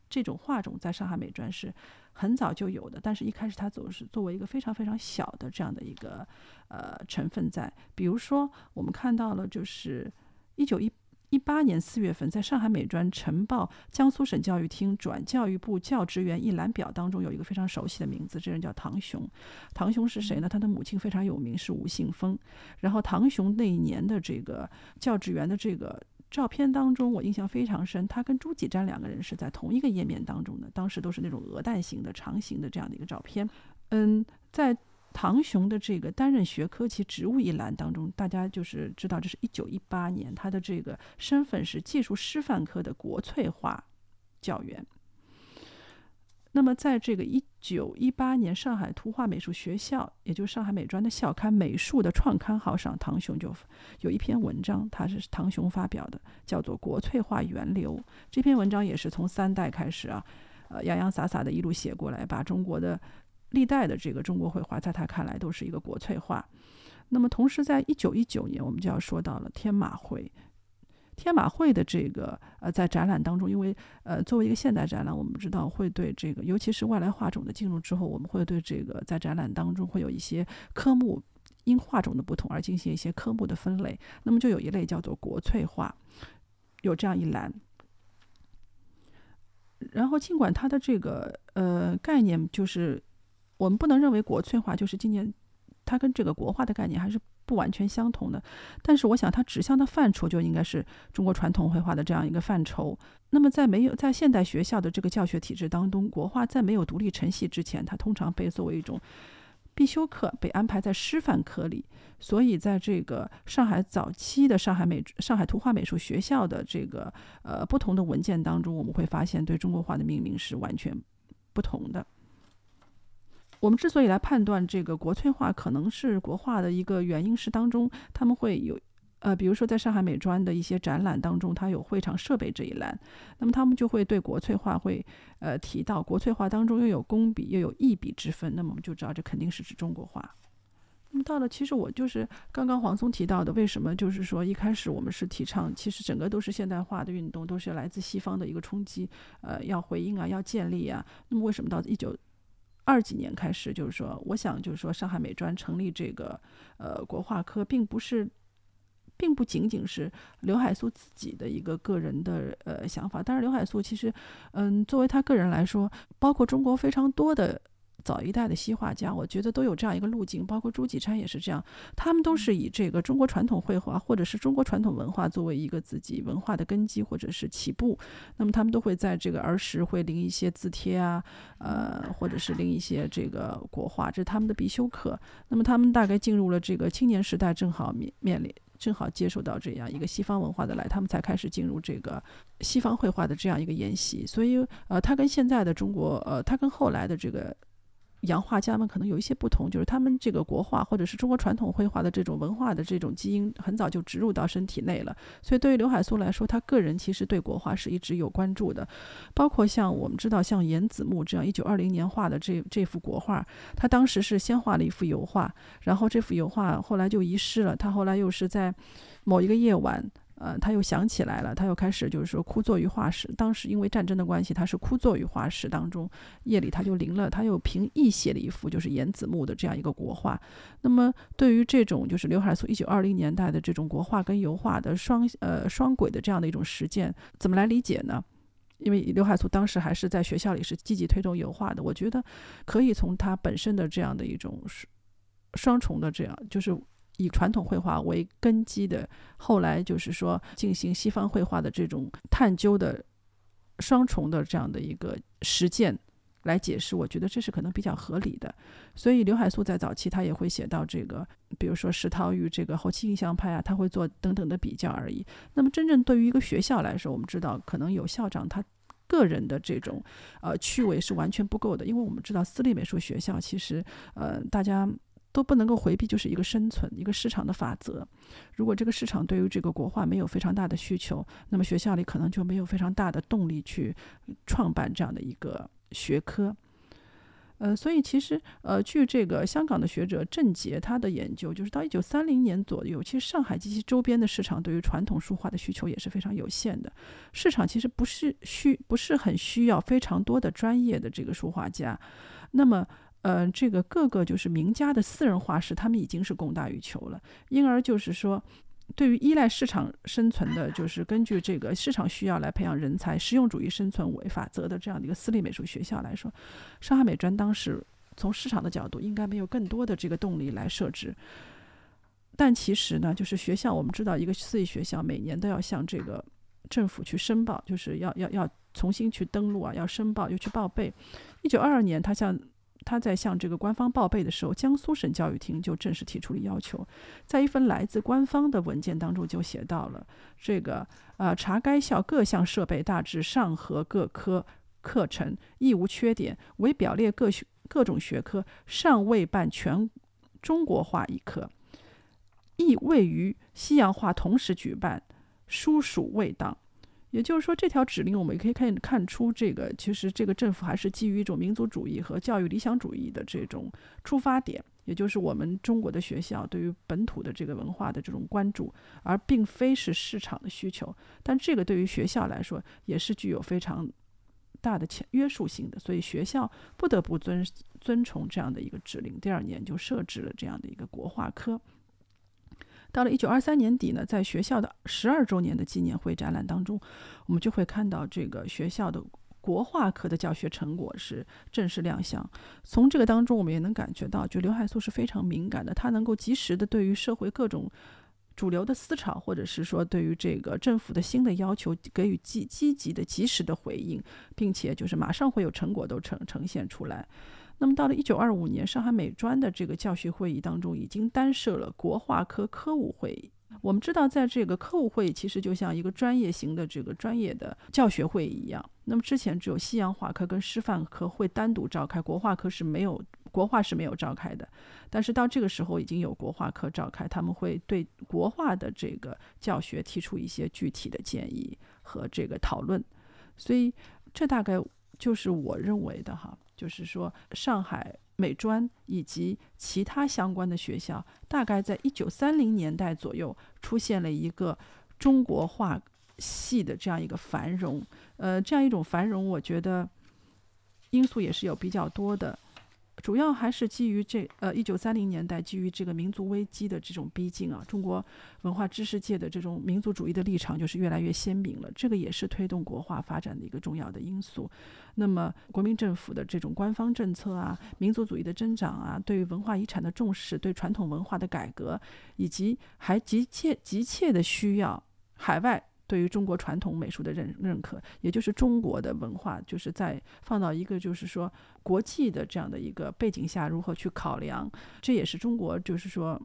这种画种在上海美专是很早就有的，但是一开始它总是作为一个非常非常小的这样的一个呃成分在。比如说，我们看到了就是一九一。一八年四月份，在上海美专晨报江苏省教育厅转教育部教职员一览表当中，有一个非常熟悉的名字，这人叫唐雄。唐雄是谁呢？他的母亲非常有名，是吴信峰。然后唐雄那一年的这个教职员的这个照片当中，我印象非常深。他跟朱启瞻两个人是在同一个页面当中的，当时都是那种鹅蛋型的长形的这样的一个照片。嗯，在。唐雄的这个担任学科及职务一栏当中，大家就是知道，这是一九一八年，他的这个身份是技术师范科的国粹化教员。那么，在这个一九一八年上海图画美术学校，也就是上海美专的校刊《美术》的创刊号上，唐雄就有一篇文章，他是唐雄发表的，叫做《国粹化源流》。这篇文章也是从三代开始啊，呃，洋洋洒洒的一路写过来，把中国的。历代的这个中国绘画，在他看来都是一个国粹画。那么，同时在一九一九年，我们就要说到了天马会。天马会的这个呃，在展览当中，因为呃，作为一个现代展览，我们知道会对这个，尤其是外来画种的进入之后，我们会对这个在展览当中会有一些科目，因画种的不同而进行一些科目的分类。那么，就有一类叫做国粹画，有这样一栏。然后，尽管它的这个呃概念就是。我们不能认为国粹化就是今年，它跟这个国画的概念还是不完全相同的。但是，我想它指向的范畴就应该是中国传统绘画的这样一个范畴。那么，在没有在现代学校的这个教学体制当中，国画在没有独立成系之前，它通常被作为一种必修课，被安排在师范科里。所以，在这个上海早期的上海美上海图画美术学校的这个呃不同的文件当中，我们会发现对中国画的命名是完全不同的。我们之所以来判断这个国粹化可能是国画的一个原因，是当中他们会有，呃，比如说在上海美专的一些展览当中，它有会场设备这一栏，那么他们就会对国粹画会，呃，提到国粹画当中又有工笔又有意笔之分，那么我们就知道这肯定是指中国画。那么到了，其实我就是刚刚黄松提到的，为什么就是说一开始我们是提倡，其实整个都是现代化的运动，都是来自西方的一个冲击，呃，要回应啊，要建立啊，那么为什么到一九？二几年开始，就是说，我想就是说，上海美专成立这个呃国画科，并不是，并不仅仅是刘海粟自己的一个个人的呃想法。但是刘海粟其实，嗯，作为他个人来说，包括中国非常多的。早一代的西画家，我觉得都有这样一个路径，包括朱启瞻也是这样，他们都是以这个中国传统绘画或者是中国传统文化作为一个自己文化的根基或者是起步，那么他们都会在这个儿时会临一些字帖啊，呃，或者是临一些这个国画，这是他们的必修课。那么他们大概进入了这个青年时代，正好面面临，正好接受到这样一个西方文化的来，他们才开始进入这个西方绘画的这样一个研习。所以，呃，他跟现在的中国，呃，他跟后来的这个。洋画家们可能有一些不同，就是他们这个国画或者是中国传统绘画的这种文化的这种基因很早就植入到身体内了。所以对于刘海粟来说，他个人其实对国画是一直有关注的。包括像我们知道，像颜子木这样一九二零年画的这这幅国画，他当时是先画了一幅油画，然后这幅油画后来就遗失了。他后来又是在某一个夜晚。呃，他又想起来了，他又开始就是说枯坐于画室。当时因为战争的关系，他是枯坐于画室当中。夜里他就临了，他又凭意写了一幅就是严子木的这样一个国画。那么对于这种就是刘海粟一九二零年代的这种国画跟油画的双呃双轨的这样的一种实践，怎么来理解呢？因为刘海粟当时还是在学校里是积极推动油画的，我觉得可以从他本身的这样的一种双重的这样就是。以传统绘画为根基的，后来就是说进行西方绘画的这种探究的双重的这样的一个实践来解释，我觉得这是可能比较合理的。所以刘海粟在早期他也会写到这个，比如说石涛与这个后期印象派啊，他会做等等的比较而已。那么真正对于一个学校来说，我们知道可能有校长他个人的这种呃趣味是完全不够的，因为我们知道私立美术学校其实呃大家。都不能够回避，就是一个生存，一个市场的法则。如果这个市场对于这个国画没有非常大的需求，那么学校里可能就没有非常大的动力去创办这样的一个学科。呃，所以其实，呃，据这个香港的学者郑杰他的研究，就是到一九三零年左右，其实上海及其周边的市场对于传统书画的需求也是非常有限的。市场其实不是需不是很需要非常多的专业的这个书画家。那么，呃，这个各个就是名家的私人画室，他们已经是供大于求了。因而就是说，对于依赖市场生存的，就是根据这个市场需要来培养人才、实用主义生存为法则的这样的一个私立美术学校来说，上海美专当时从市场的角度应该没有更多的这个动力来设置。但其实呢，就是学校，我们知道一个私立学校每年都要向这个政府去申报，就是要要要重新去登录啊，要申报又去报备。一九二二年，他向他在向这个官方报备的时候，江苏省教育厅就正式提出了要求，在一份来自官方的文件当中就写到了这个呃，查该校各项设备大致上合各科课程亦无缺点，唯表列各学各种学科尚未办全中国化一科，亦未与西洋画同时举办，殊属未当。也就是说，这条指令我们也可以看看出，这个其实这个政府还是基于一种民族主义和教育理想主义的这种出发点，也就是我们中国的学校对于本土的这个文化的这种关注，而并非是市场的需求。但这个对于学校来说也是具有非常大的约约束性的，所以学校不得不遵遵从这样的一个指令。第二年就设置了这样的一个国画科。到了一九二三年底呢，在学校的十二周年的纪念会展览当中，我们就会看到这个学校的国画科的教学成果是正式亮相。从这个当中，我们也能感觉到，就刘海粟是非常敏感的，他能够及时的对于社会各种主流的思潮，或者是说对于这个政府的新的要求，给予积积极的、及时的回应，并且就是马上会有成果都呈呈现出来。那么到了一九二五年，上海美专的这个教学会议当中，已经单设了国画科科务会议。我们知道，在这个科务会议，其实就像一个专业型的这个专业的教学会议一样。那么之前只有西洋画科跟师范科会单独召开，国画科是没有国画是没有召开的。但是到这个时候，已经有国画科召开，他们会对国画的这个教学提出一些具体的建议和这个讨论。所以这大概就是我认为的哈。就是说，上海美专以及其他相关的学校，大概在一九三零年代左右出现了一个中国画系的这样一个繁荣。呃，这样一种繁荣，我觉得因素也是有比较多的。主要还是基于这呃一九三零年代基于这个民族危机的这种逼近啊，中国文化知识界的这种民族主义的立场就是越来越鲜明了，这个也是推动国画发展的一个重要的因素。那么国民政府的这种官方政策啊，民族主义的增长啊，对于文化遗产的重视，对传统文化的改革，以及还急切急切的需要海外。对于中国传统美术的认认可，也就是中国的文化，就是在放到一个就是说国际的这样的一个背景下，如何去考量，这也是中国就是说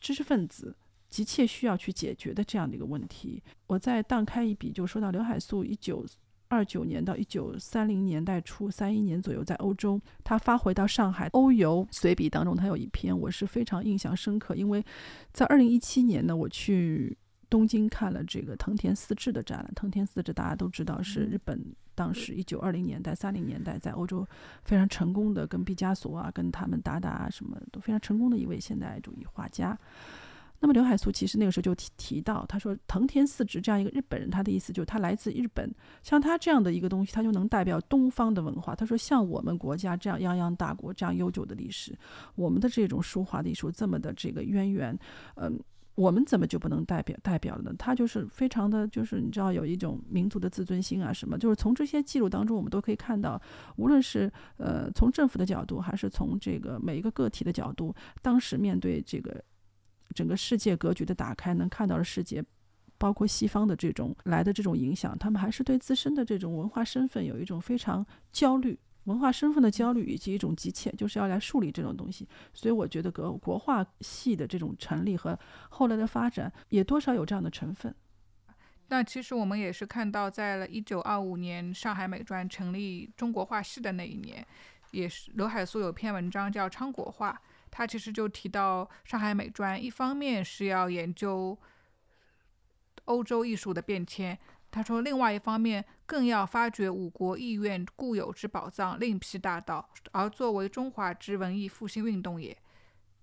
知识分子急切需要去解决的这样的一个问题。我再荡开一笔，就说到刘海粟一九二九年到一九三零年代初三一年左右在欧洲，他发回到上海欧游随笔当中，他有一篇我是非常印象深刻，因为在二零一七年呢，我去。东京看了这个藤田四治的展览。藤田四治大家都知道是日本当时一九二零年代、三零年代在欧洲非常成功的，跟毕加索啊、跟他们达达啊什么都非常成功的一位现代主义画家。那么刘海粟其实那个时候就提提到，他说藤田四治这样一个日本人，他的意思就是他来自日本，像他这样的一个东西，他就能代表东方的文化。他说像我们国家这样泱泱大国，这样悠久的历史，我们的这种书画艺术这么的这个渊源，嗯。我们怎么就不能代表代表了呢？他就是非常的就是你知道有一种民族的自尊心啊什么，就是从这些记录当中我们都可以看到，无论是呃从政府的角度，还是从这个每一个个体的角度，当时面对这个整个世界格局的打开，能看到的世界，包括西方的这种来的这种影响，他们还是对自身的这种文化身份有一种非常焦虑。文化身份的焦虑以及一种急切，就是要来树立这种东西。所以我觉得国国画系的这种成立和后来的发展，也多少有这样的成分。那其实我们也是看到，在了一九二五年上海美专成立中国画系的那一年，也是刘海粟有篇文章叫《昌国画》，他其实就提到上海美专一方面是要研究欧洲艺术的变迁。他说，另外一方面，更要发掘五国意愿固有之宝藏，另辟大道，而作为中华之文艺复兴运动也。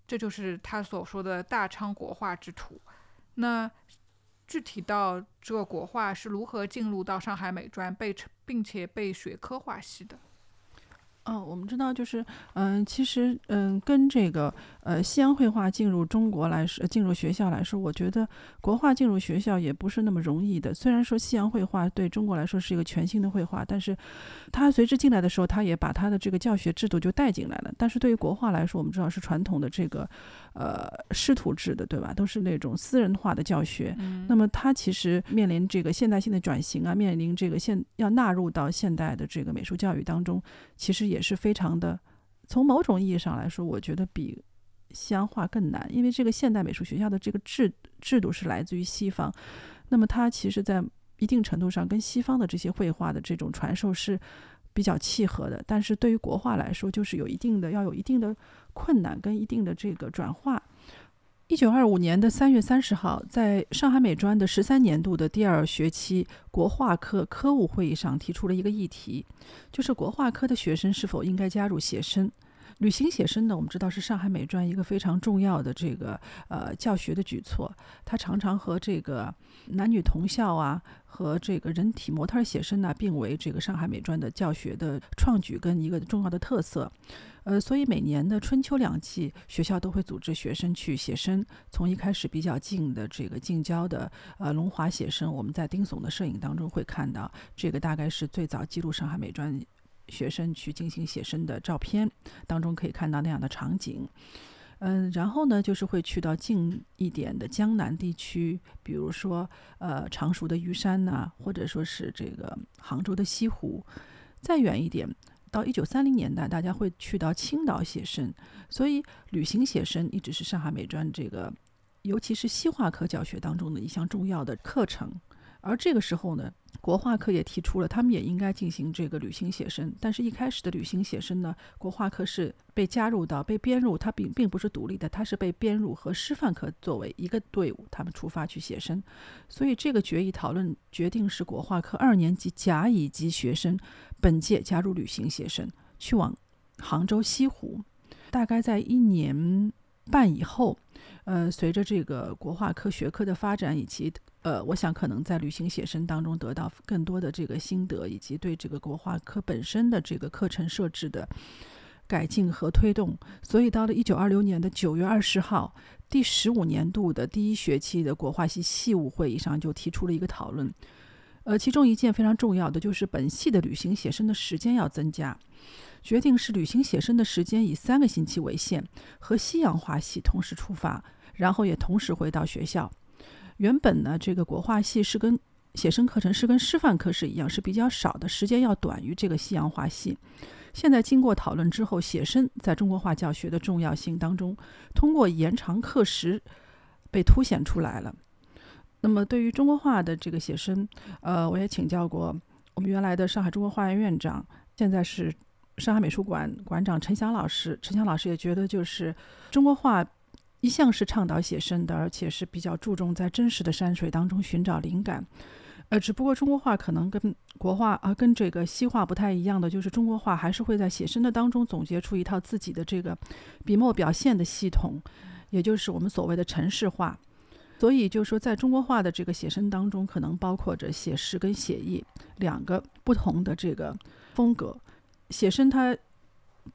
这就是他所说的大昌国画之图。那具体到这个国画是如何进入到上海美专，被并且被学科化系的？哦，我们知道，就是，嗯，其实，嗯，跟这个，呃，西洋绘画进入中国来说，进入学校来说，我觉得国画进入学校也不是那么容易的。虽然说西洋绘画对中国来说是一个全新的绘画，但是它随之进来的时候，它也把它的这个教学制度就带进来了。但是对于国画来说，我们知道是传统的这个，呃，师徒制的，对吧？都是那种私人化的教学。那么它其实面临这个现代性的转型啊，面临这个现要纳入到现代的这个美术教育当中，其实。也是非常的，从某种意义上来说，我觉得比西洋画更难，因为这个现代美术学校的这个制制度是来自于西方，那么它其实，在一定程度上跟西方的这些绘画的这种传授是比较契合的，但是对于国画来说，就是有一定的要有一定的困难跟一定的这个转化。一九二五年的三月三十号，在上海美专的十三年度的第二学期国画科科务会议上，提出了一个议题，就是国画科的学生是否应该加入写生。旅行写生呢，我们知道是上海美专一个非常重要的这个呃教学的举措，它常常和这个男女同校啊，和这个人体模特写生呢，并为这个上海美专的教学的创举跟一个重要的特色。呃，所以每年的春秋两季，学校都会组织学生去写生。从一开始比较近的这个近郊的呃龙华写生，我们在丁悚的摄影当中会看到，这个大概是最早记录上海美专学生去进行写生的照片当中可以看到那样的场景。嗯，然后呢，就是会去到近一点的江南地区，比如说呃常熟的虞山呐，或者说是这个杭州的西湖，再远一点。到一九三零年代，大家会去到青岛写生，所以旅行写生一直是上海美专这个，尤其是西画科教学当中的一项重要的课程。而这个时候呢，国画课也提出了，他们也应该进行这个旅行写生。但是，一开始的旅行写生呢，国画课是被加入到、被编入，它并并不是独立的，它是被编入和师范课作为一个队伍，他们出发去写生。所以，这个决议讨论决定是国画课二年级甲乙级学生本届加入旅行写生，去往杭州西湖。大概在一年半以后，呃，随着这个国画科学科的发展以及呃，我想可能在旅行写生当中得到更多的这个心得，以及对这个国画科本身的这个课程设置的改进和推动。所以到了一九二六年的九月二十号，第十五年度的第一学期的国画系系务会议上就提出了一个讨论。呃，其中一件非常重要的就是本系的旅行写生的时间要增加，决定是旅行写生的时间以三个星期为限，和西洋画系同时出发，然后也同时回到学校。原本呢，这个国画系是跟写生课程是跟师范课是一样，是比较少的，时间要短于这个西洋画系。现在经过讨论之后，写生在中国画教学的重要性当中，通过延长课时被凸显出来了。那么对于中国画的这个写生，呃，我也请教过我们原来的上海中国画院院长，现在是上海美术馆馆长陈翔老师。陈翔老师也觉得，就是中国画。一向是倡导写生的，而且是比较注重在真实的山水当中寻找灵感。呃，只不过中国画可能跟国画啊，跟这个西画不太一样的，就是中国画还是会在写生的当中总结出一套自己的这个笔墨表现的系统，也就是我们所谓的程式画。所以就是说，在中国画的这个写生当中，可能包括着写实跟写意两个不同的这个风格。写生它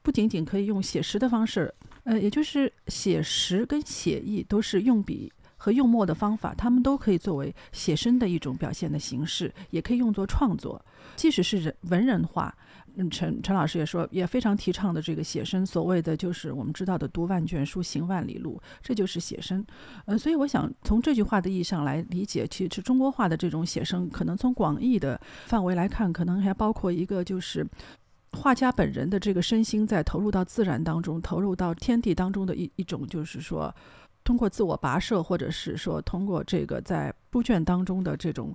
不仅仅可以用写实的方式。呃，也就是写实跟写意都是用笔和用墨的方法，他们都可以作为写生的一种表现的形式，也可以用作创作。即使是人文人画，嗯，陈陈老师也说，也非常提倡的这个写生，所谓的就是我们知道的“读万卷书，行万里路”，这就是写生。呃，所以我想从这句话的意义上来理解，其实中国画的这种写生，可能从广义的范围来看，可能还包括一个就是。画家本人的这个身心在投入到自然当中，投入到天地当中的一一种，就是说，通过自我跋涉，或者是说通过这个在书卷当中的这种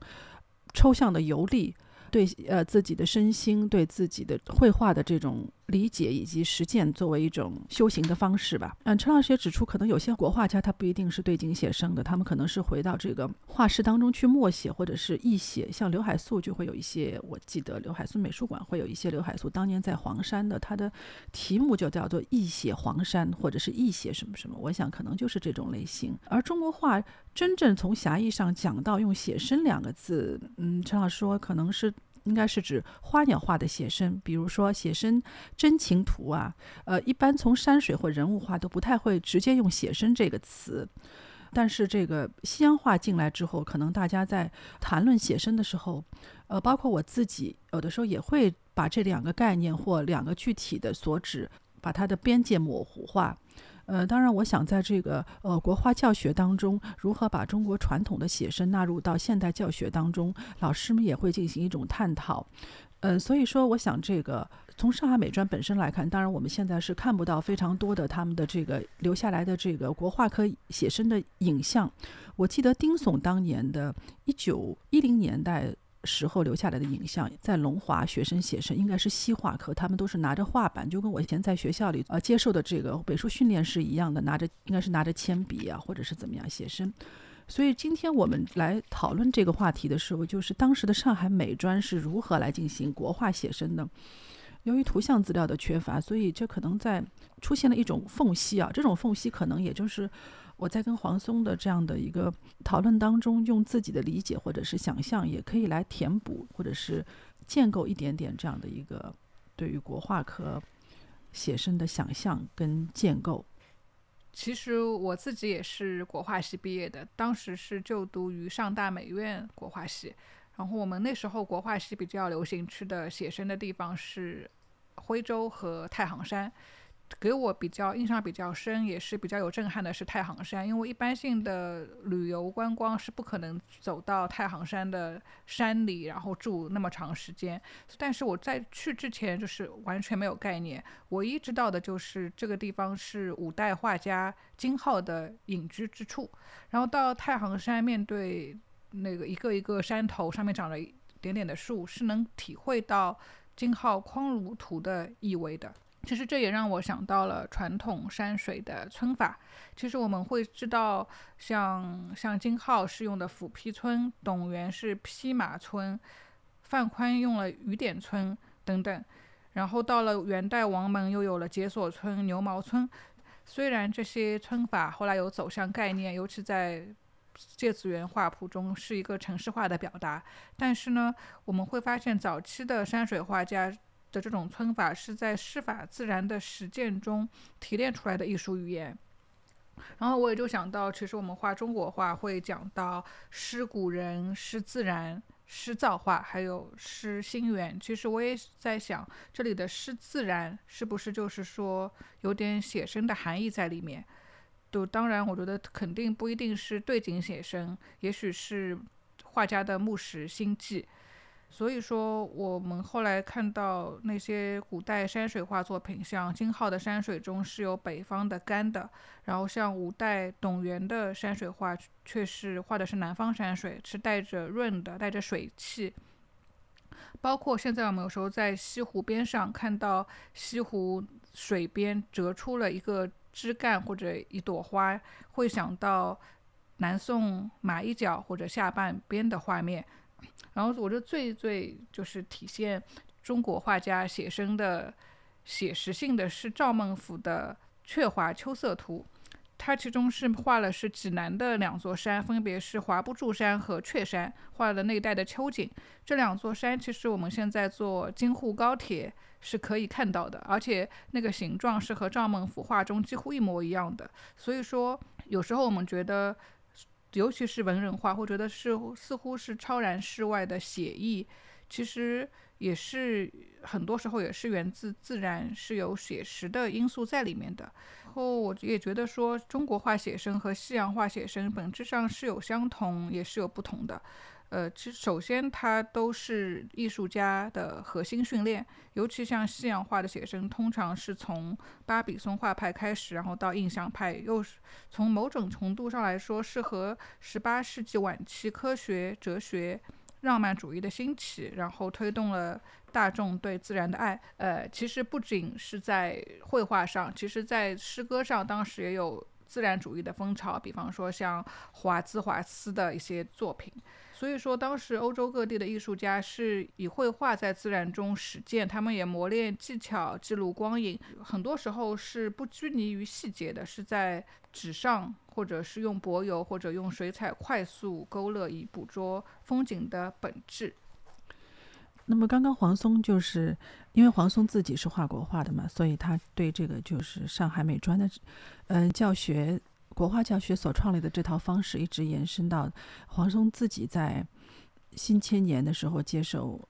抽象的游历，对呃自己的身心，对自己的绘画的这种理解以及实践作为一种修行的方式吧。嗯，陈老师也指出，可能有些国画家他不一定是对景写生的，他们可能是回到这个画室当中去默写或者是译写。像刘海粟就会有一些，我记得刘海粟美术馆会有一些刘海粟当年在黄山的，他的题目就叫做译写黄山或者是译写什么什么。我想可能就是这种类型。而中国画真正从狭义上讲到用写生两个字，嗯，陈老师说可能是。应该是指花鸟画的写生，比如说写生真情图啊，呃，一般从山水或人物画都不太会直接用写生这个词，但是这个西洋画进来之后，可能大家在谈论写生的时候，呃，包括我自己，有的时候也会把这两个概念或两个具体的所指，把它的边界模糊化。呃，当然，我想在这个呃国画教学当中，如何把中国传统的写生纳入到现代教学当中，老师们也会进行一种探讨。嗯，所以说，我想这个从上海美专本身来看，当然我们现在是看不到非常多的他们的这个留下来的这个国画科写生的影像。我记得丁悚当年的一九一零年代。时候留下来的影像，在龙华学生写生应该是西画科，他们都是拿着画板，就跟我以前在学校里呃接受的这个美术训练是一样的，拿着应该是拿着铅笔啊，或者是怎么样写生。所以今天我们来讨论这个话题的时候，就是当时的上海美专是如何来进行国画写生的。由于图像资料的缺乏，所以这可能在出现了一种缝隙啊，这种缝隙可能也就是。我在跟黄松的这样的一个讨论当中，用自己的理解或者是想象，也可以来填补或者是建构一点点这样的一个对于国画科写生的想象跟建构。其实我自己也是国画系毕业的，当时是就读于上大美院国画系。然后我们那时候国画系比较流行去的写生的地方是徽州和太行山。给我比较印象比较深，也是比较有震撼的是太行山，因为一般性的旅游观光是不可能走到太行山的山里，然后住那么长时间。但是我在去之前就是完全没有概念，唯一知道的就是这个地方是五代画家金浩的隐居之处。然后到太行山，面对那个一个一个山头上面长着一点点的树，是能体会到金浩匡庐图的意味的。其实这也让我想到了传统山水的皴法。其实我们会知道，像像金浩是用的斧劈皴，董源是披马皴，范宽用了雨点皴等等。然后到了元代，王蒙又有了解锁皴、牛毛皴。虽然这些皴法后来有走向概念，尤其在芥子园画谱中是一个城市化的表达，但是呢，我们会发现早期的山水画家。的这种皴法是在师法自然的实践中提炼出来的艺术语言。然后我也就想到，其实我们画中国画会讲到诗古人、诗自然、诗造化，还有诗心源。其实我也在想，这里的诗自然是不是就是说有点写生的含义在里面？就当然，我觉得肯定不一定是对景写生，也许是画家的目识心迹。所以说，我们后来看到那些古代山水画作品，像金浩的山水中是有北方的干的，然后像五代董源的山水画却是画的是南方山水，是带着润的，带着水气。包括现在我们有时候在西湖边上看到西湖水边折出了一个枝干或者一朵花，会想到南宋马一角或者下半边的画面。然后我觉得最最就是体现中国画家写生的写实性的是赵孟俯的《鹊华秋色图》，他其中是画了是济南的两座山，分别是华不注山和鹊山，画了那一带的秋景。这两座山其实我们现在坐京沪高铁是可以看到的，而且那个形状是和赵孟俯画中几乎一模一样的。所以说，有时候我们觉得。尤其是文人画，会觉得是似乎是超然世外的写意，其实也是很多时候也是源自自然，是有写实的因素在里面的。然后我也觉得说，中国画写生和西洋画写生本质上是有相同，也是有不同的。呃，其实首先它都是艺术家的核心训练，尤其像西洋画的写生，通常是从巴比松画派开始，然后到印象派，又是从某种程度上来说是和十八世纪晚期科学、哲学浪漫主义的兴起，然后推动了大众对自然的爱。呃，其实不仅是在绘画上，其实在诗歌上，当时也有自然主义的风潮，比方说像华兹华斯的一些作品。所以说，当时欧洲各地的艺术家是以绘画在自然中实践，他们也磨练技巧，记录光影，很多时候是不拘泥于细节的，是在纸上，或者是用柏油，或者用水彩快速勾勒，以捕捉风景的本质。那么，刚刚黄松就是因为黄松自己是画国画的嘛，所以他对这个就是上海美专的，嗯，教学。国画教学所创立的这套方式，一直延伸到黄松自己在新千年的时候接受。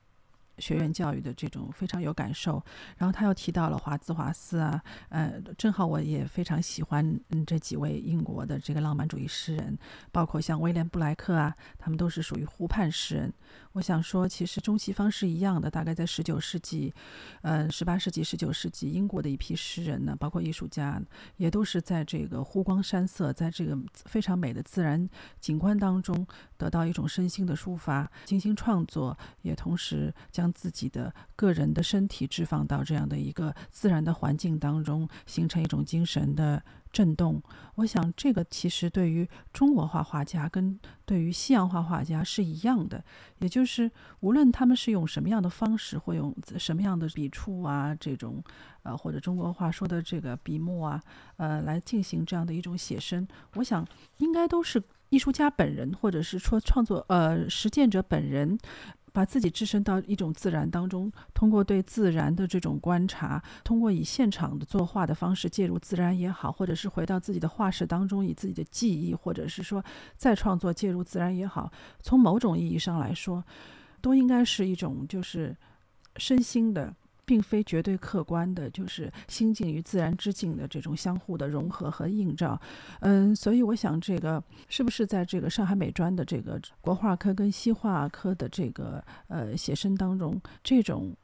学院教育的这种非常有感受，然后他又提到了华兹华斯啊，呃，正好我也非常喜欢嗯这几位英国的这个浪漫主义诗人，包括像威廉布莱克啊，他们都是属于湖畔诗人。我想说，其实中西方是一样的，大概在十九世纪，呃，十八世纪、十九世纪，英国的一批诗人呢，包括艺术家，也都是在这个湖光山色，在这个非常美的自然景观当中，得到一种身心的抒发，精心创作，也同时将。将自己的个人的身体置放到这样的一个自然的环境当中，形成一种精神的震动。我想，这个其实对于中国画画家跟对于西洋画画家是一样的，也就是无论他们是用什么样的方式，或用什么样的笔触啊，这种呃，或者中国话说的这个笔墨啊，呃，来进行这样的一种写生，我想应该都是艺术家本人，或者是说创作呃实践者本人。把自己置身到一种自然当中，通过对自然的这种观察，通过以现场的作画的方式介入自然也好，或者是回到自己的画室当中，以自己的记忆，或者是说再创作介入自然也好，从某种意义上来说，都应该是一种就是身心的。并非绝对客观的，就是心境与自然之境的这种相互的融合和映照。嗯，所以我想，这个是不是在这个上海美专的这个国画科跟西画科的这个呃写生当中，这种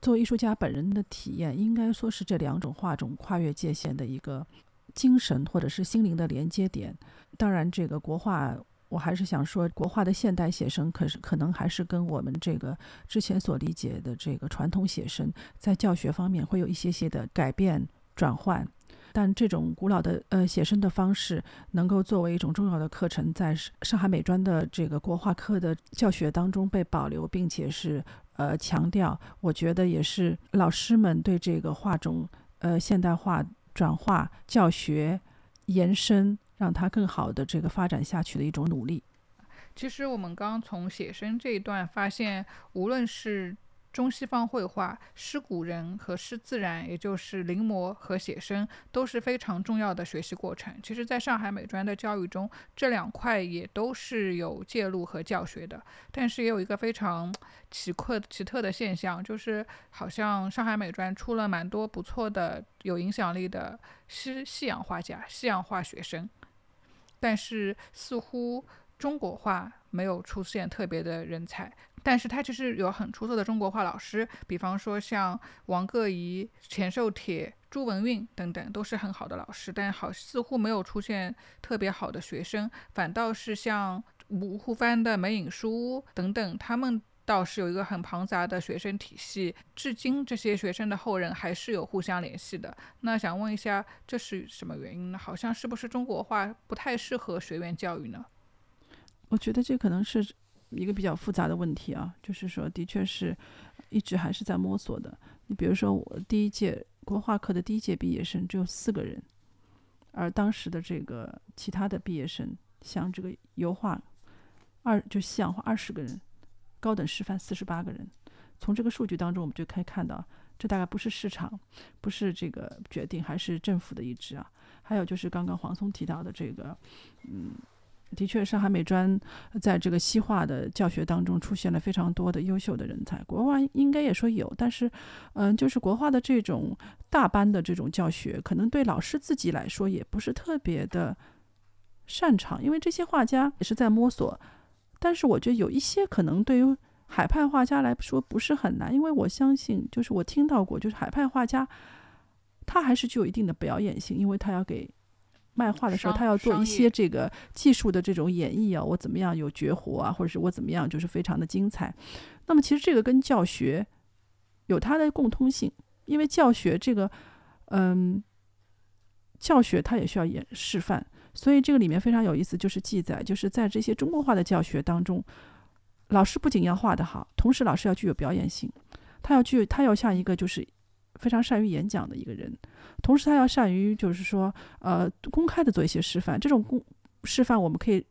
做艺术家本人的体验，应该说是这两种画种跨越界限的一个精神或者是心灵的连接点。当然，这个国画。我还是想说，国画的现代写生，可是可能还是跟我们这个之前所理解的这个传统写生，在教学方面会有一些些的改变转换。但这种古老的呃写生的方式，能够作为一种重要的课程，在上海美专的这个国画课的教学当中被保留，并且是呃强调，我觉得也是老师们对这个画种呃现代化转化教学延伸。让它更好的这个发展下去的一种努力。其实我们刚从写生这一段发现，无论是中西方绘画、诗古人和诗自然，也就是临摹和写生，都是非常重要的学习过程。其实，在上海美专的教育中，这两块也都是有介入和教学的。但是，也有一个非常奇特奇特的现象，就是好像上海美专出了蛮多不错的、有影响力的西西洋画家、西洋画学生，但是似乎中国画没有出现特别的人才。但是他其实有很出色的中国画老师，比方说像王各仪、钱寿铁、朱文运等等，都是很好的老师。但好似乎没有出现特别好的学生，反倒是像吴湖帆的美影书屋等等，他们倒是有一个很庞杂的学生体系。至今这些学生的后人还是有互相联系的。那想问一下，这是什么原因呢？好像是不是中国画不太适合学院教育呢？我觉得这可能是。一个比较复杂的问题啊，就是说，的确是一直还是在摸索的。你比如说，我第一届国画课的第一届毕业生只有四个人，而当时的这个其他的毕业生，像这个油画二就西洋画二十个人，高等师范四十八个人。从这个数据当中，我们就可以看到，这大概不是市场，不是这个决定，还是政府的意志啊。还有就是刚刚黄松提到的这个，嗯。的确，上海美专在这个西画的教学当中出现了非常多的优秀的人才。国画应该也说有，但是，嗯，就是国画的这种大班的这种教学，可能对老师自己来说也不是特别的擅长，因为这些画家也是在摸索。但是，我觉得有一些可能对于海派画家来说不是很难，因为我相信，就是我听到过，就是海派画家他还是具有一定的表演性，因为他要给卖画的时候，他要做一些这个技术的这种演绎啊，我怎么样有绝活啊，或者是我怎么样就是非常的精彩。那么其实这个跟教学有它的共通性，因为教学这个，嗯，教学它也需要演示范，所以这个里面非常有意思，就是记载，就是在这些中国画的教学当中，老师不仅要画得好，同时老师要具有表演性，他要具他要像一个就是非常善于演讲的一个人，同时他要善于就是说呃公开的做一些示范，这种公示范我们可以。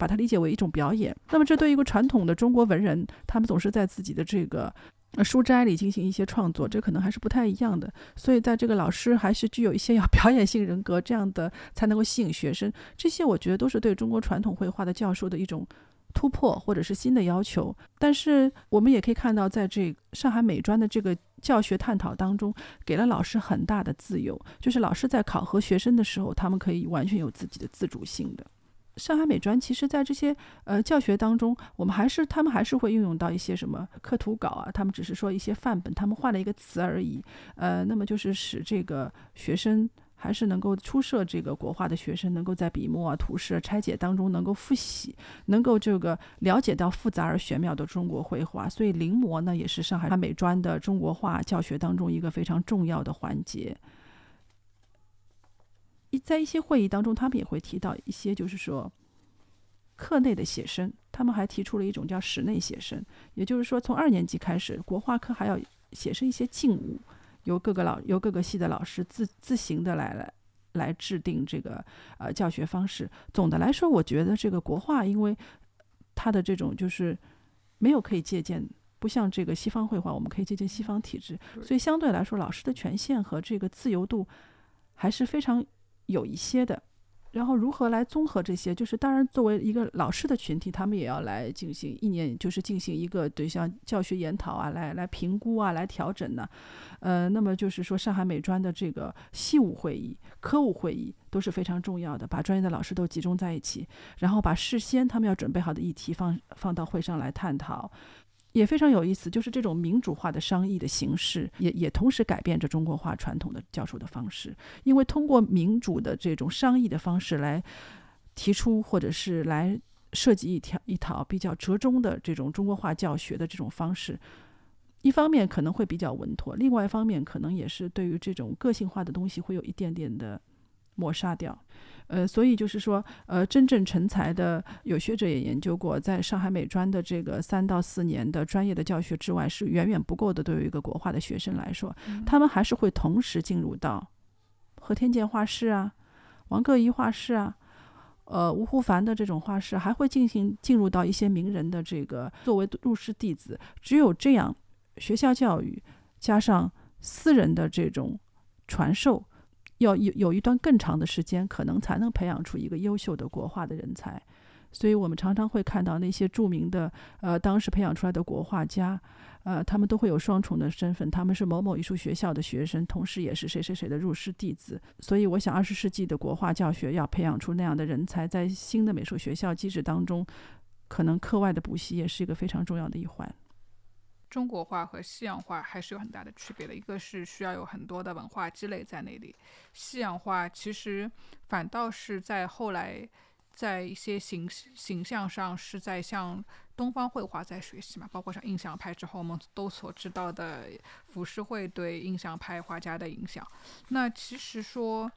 把它理解为一种表演，那么这对于一个传统的中国文人，他们总是在自己的这个书斋里进行一些创作，这可能还是不太一样的。所以在这个老师还是具有一些要 表演性人格，这样的才能够吸引学生。这些我觉得都是对中国传统绘画的教授的一种突破或者是新的要求。但是我们也可以看到，在这上海美专的这个教学探讨当中，给了老师很大的自由，就是老师在考核学生的时候，他们可以完全有自己的自主性的。上海美专其实，在这些呃教学当中，我们还是他们还是会运用到一些什么刻图稿啊，他们只是说一些范本，他们换了一个词而已。呃，那么就是使这个学生还是能够初涉这个国画的学生，能够在笔墨啊、图示、拆解当中能够复习，能够这个了解到复杂而玄妙的中国绘画。所以临摹呢，也是上海美专的中国画教学当中一个非常重要的环节。一在一些会议当中，他们也会提到一些，就是说课内的写生，他们还提出了一种叫室内写生，也就是说，从二年级开始，国画课还要写生一些静物，由各个老由各个系的老师自自行的来来来制定这个呃教学方式。总的来说，我觉得这个国画，因为它的这种就是没有可以借鉴。不像这个西方绘画，我们可以借鉴西方体制，所以相对来说，老师的权限和这个自由度还是非常有一些的。然后如何来综合这些？就是当然，作为一个老师的群体，他们也要来进行一年，就是进行一个对像教学研讨啊，来来评估啊，来调整呢。呃，那么就是说，上海美专的这个系务会议、科务会议都是非常重要的，把专业的老师都集中在一起，然后把事先他们要准备好的议题放放到会上来探讨。也非常有意思，就是这种民主化的商议的形式，也也同时改变着中国化传统的教授的方式。因为通过民主的这种商议的方式来提出，或者是来设计一条一套比较折中的这种中国化教学的这种方式，一方面可能会比较稳妥，另外一方面可能也是对于这种个性化的东西会有一点点的抹杀掉。呃，所以就是说，呃，真正成才的，有学者也研究过，在上海美专的这个三到四年的专业的教学之外，是远远不够的。对于一个国画的学生来说，他们还是会同时进入到何天健画室啊、王各一画室啊、呃吴湖凡的这种画室，还会进行进入到一些名人的这个作为入室弟子。只有这样，学校教育加上私人的这种传授。要有有一段更长的时间，可能才能培养出一个优秀的国画的人才。所以我们常常会看到那些著名的呃当时培养出来的国画家，呃，他们都会有双重的身份，他们是某某艺术学校的学生，同时也是谁谁谁的入室弟子。所以我想，二十世纪的国画教学要培养出那样的人才，在新的美术学校机制当中，可能课外的补习也是一个非常重要的一环。中国画和西洋画还是有很大的区别的，一个是需要有很多的文化积累在那里，西洋画其实反倒是在后来在一些形形象上是在向东方绘画在学习嘛，包括像印象派之后我们都所知道的浮世绘对印象派画家的影响。那其实说，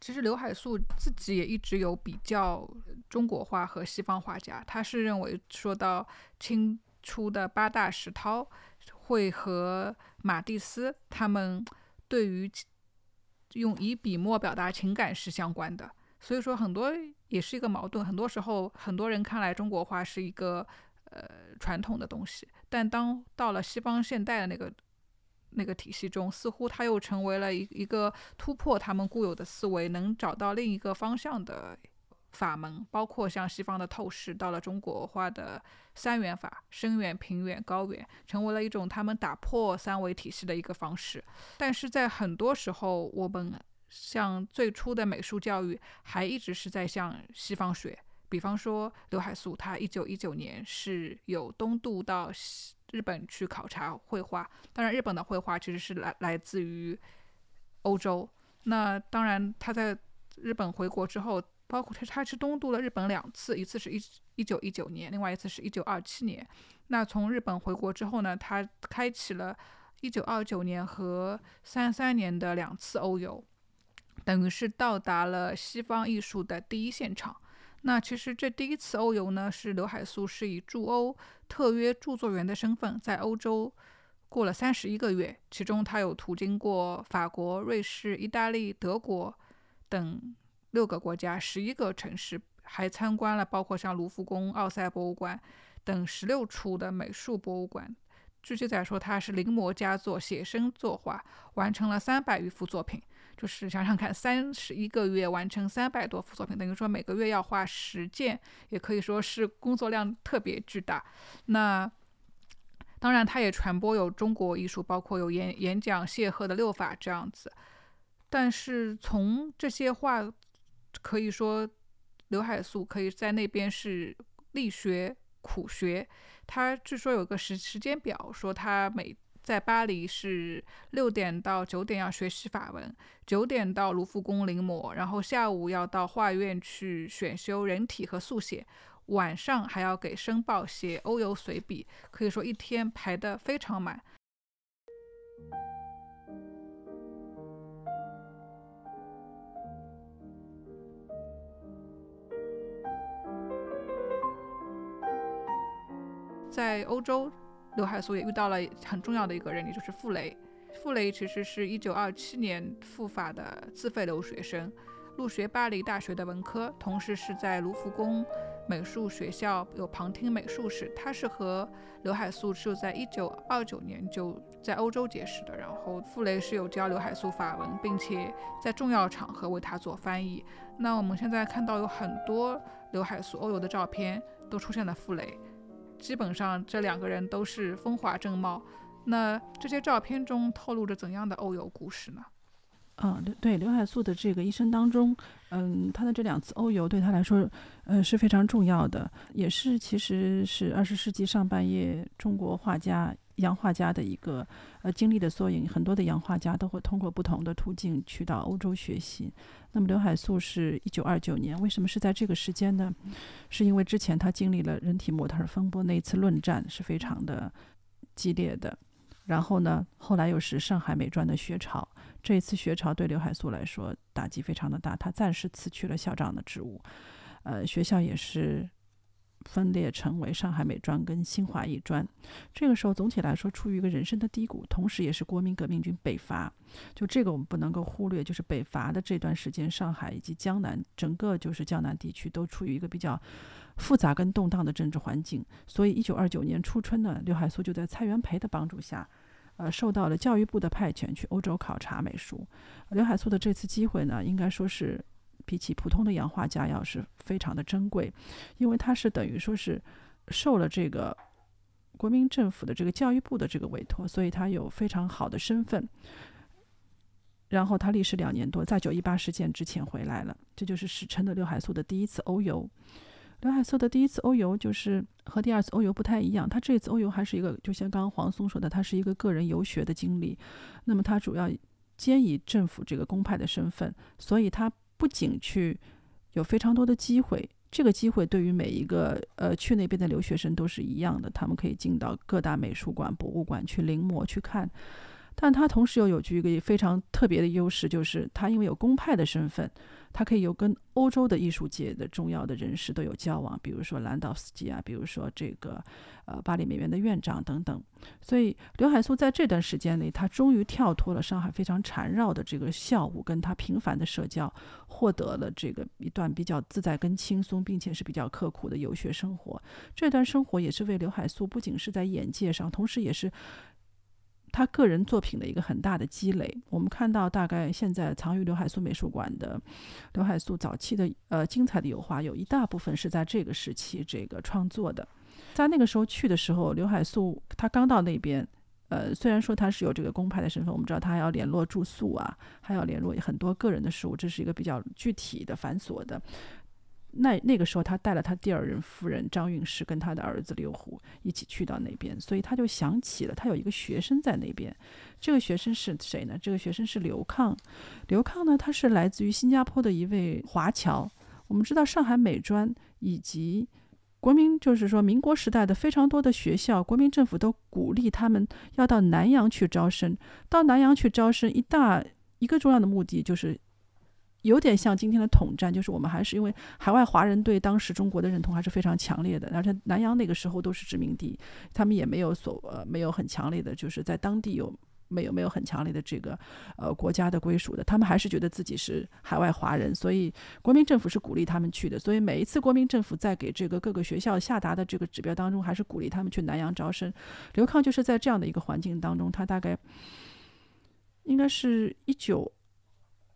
其实刘海粟自己也一直有比较中国画和西方画家，他是认为说到清。出的八大石涛会和马蒂斯他们对于用以笔墨表达情感是相关的，所以说很多也是一个矛盾。很多时候，很多人看来中国画是一个呃传统的东西，但当到了西方现代的那个那个体系中，似乎它又成为了一一个突破他们固有的思维，能找到另一个方向的。法门包括像西方的透视，到了中国画的三元法，深远、平远、高远，成为了一种他们打破三维体系的一个方式。但是在很多时候，我们像最初的美术教育，还一直是在向西方学。比方说刘海粟，他一九一九年是有东渡到日本去考察绘画，当然日本的绘画其实是来来自于欧洲。那当然他在日本回国之后，包括他他是东渡了日本两次，一次是一一九一九年，另外一次是一九二七年。那从日本回国之后呢，他开启了一九二九年和三三年的两次欧游，等于是到达了西方艺术的第一现场。那其实这第一次欧游呢，是刘海粟是以驻欧特约著作员的身份在欧洲。过了三十一个月，其中他有途经过法国、瑞士、意大利、德国等六个国家、十一个城市，还参观了包括像卢浮宫、奥赛博物馆等十六处的美术博物馆。据记载说，他是临摹佳作，写生作画，完成了三百余幅作品。就是想想看，三十一个月完成三百多幅作品，等于说每个月要画十件，也可以说是工作量特别巨大。那。当然，他也传播有中国艺术，包括有演演讲、谢赫的六法这样子。但是从这些画可以说，刘海粟可以在那边是力学苦学。他据说有个时时间表，说他每在巴黎是六点到九点要学习法文，九点到卢浮宫临摹，然后下午要到画院去选修人体和速写。晚上还要给《申报》写欧游随笔，可以说一天排得非常满。在欧洲，刘海粟也遇到了很重要的一个人，也就是傅雷。傅雷其实是一九二七年赴法的自费留学生，入学巴黎大学的文科，同时是在卢浮宫。美术学校有旁听美术史，他是和刘海粟是在一九二九年就在欧洲结识的。然后傅雷是有教刘海粟法文，并且在重要场合为他做翻译。那我们现在看到有很多刘海粟欧游的照片都出现了傅雷，基本上这两个人都是风华正茂。那这些照片中透露着怎样的欧游故事呢？嗯，对对，刘海粟的这个一生当中，嗯，他的这两次欧游对他来说，呃，是非常重要的，也是其实是二十世纪上半叶中国画家、洋画家的一个呃经历的缩影。很多的洋画家都会通过不同的途径去到欧洲学习。那么刘海粟是一九二九年，为什么是在这个时间呢？是因为之前他经历了人体模特风波那一次论战是非常的激烈的，然后呢，后来又是上海美专的学潮。这一次学潮对刘海粟来说打击非常的大，他暂时辞去了校长的职务，呃，学校也是分裂成为上海美专跟新华艺专。这个时候总体来说处于一个人生的低谷，同时也是国民革命军北伐，就这个我们不能够忽略，就是北伐的这段时间，上海以及江南整个就是江南地区都处于一个比较复杂跟动荡的政治环境。所以一九二九年初春呢，刘海粟就在蔡元培的帮助下。呃，受到了教育部的派遣去欧洲考察美术。刘海粟的这次机会呢，应该说是比起普通的洋画家要是非常的珍贵，因为他是等于说是受了这个国民政府的这个教育部的这个委托，所以他有非常好的身份。然后他历时两年多，在九一八事件之前回来了，这就是史称的刘海粟的第一次欧游。刘海粟的第一次欧游就是和第二次欧游不太一样，他这次欧游还是一个，就像刚刚黄松说的，他是一个个人游学的经历。那么他主要兼以政府这个公派的身份，所以他不仅去有非常多的机会，这个机会对于每一个呃去那边的留学生都是一样的，他们可以进到各大美术馆、博物馆去临摹去看。但他同时又有具一个非常特别的优势，就是他因为有公派的身份。他可以有跟欧洲的艺术界的重要的人士都有交往，比如说兰道斯基啊，比如说这个呃巴黎美院的院长等等。所以刘海粟在这段时间里，他终于跳脱了上海非常缠绕的这个校务，跟他频繁的社交，获得了这个一段比较自在跟轻松，并且是比较刻苦的游学生活。这段生活也是为刘海粟不仅是在眼界上，同时也是。他个人作品的一个很大的积累，我们看到大概现在藏于刘海粟美术馆的刘海粟早期的呃精彩的油画，有一大部分是在这个时期这个创作的。在那个时候去的时候，刘海粟他刚到那边，呃，虽然说他是有这个公派的身份，我们知道他还要联络住宿啊，还要联络很多个人的事务，这是一个比较具体的繁琐的。那那个时候，他带了他第二任夫人张韵诗跟他的儿子刘胡一起去到那边，所以他就想起了他有一个学生在那边。这个学生是谁呢？这个学生是刘抗。刘抗呢，他是来自于新加坡的一位华侨。我们知道上海美专以及国民，就是说民国时代的非常多的学校，国民政府都鼓励他们要到南洋去招生。到南洋去招生，一大一个重要的目的就是。有点像今天的统战，就是我们还是因为海外华人对当时中国的认同还是非常强烈的，而且南洋那个时候都是殖民地，他们也没有所呃没有很强烈的，就是在当地有没有没有很强烈的这个呃国家的归属的，他们还是觉得自己是海外华人，所以国民政府是鼓励他们去的，所以每一次国民政府在给这个各个学校下达的这个指标当中，还是鼓励他们去南洋招生。刘康就是在这样的一个环境当中，他大概应该是一九。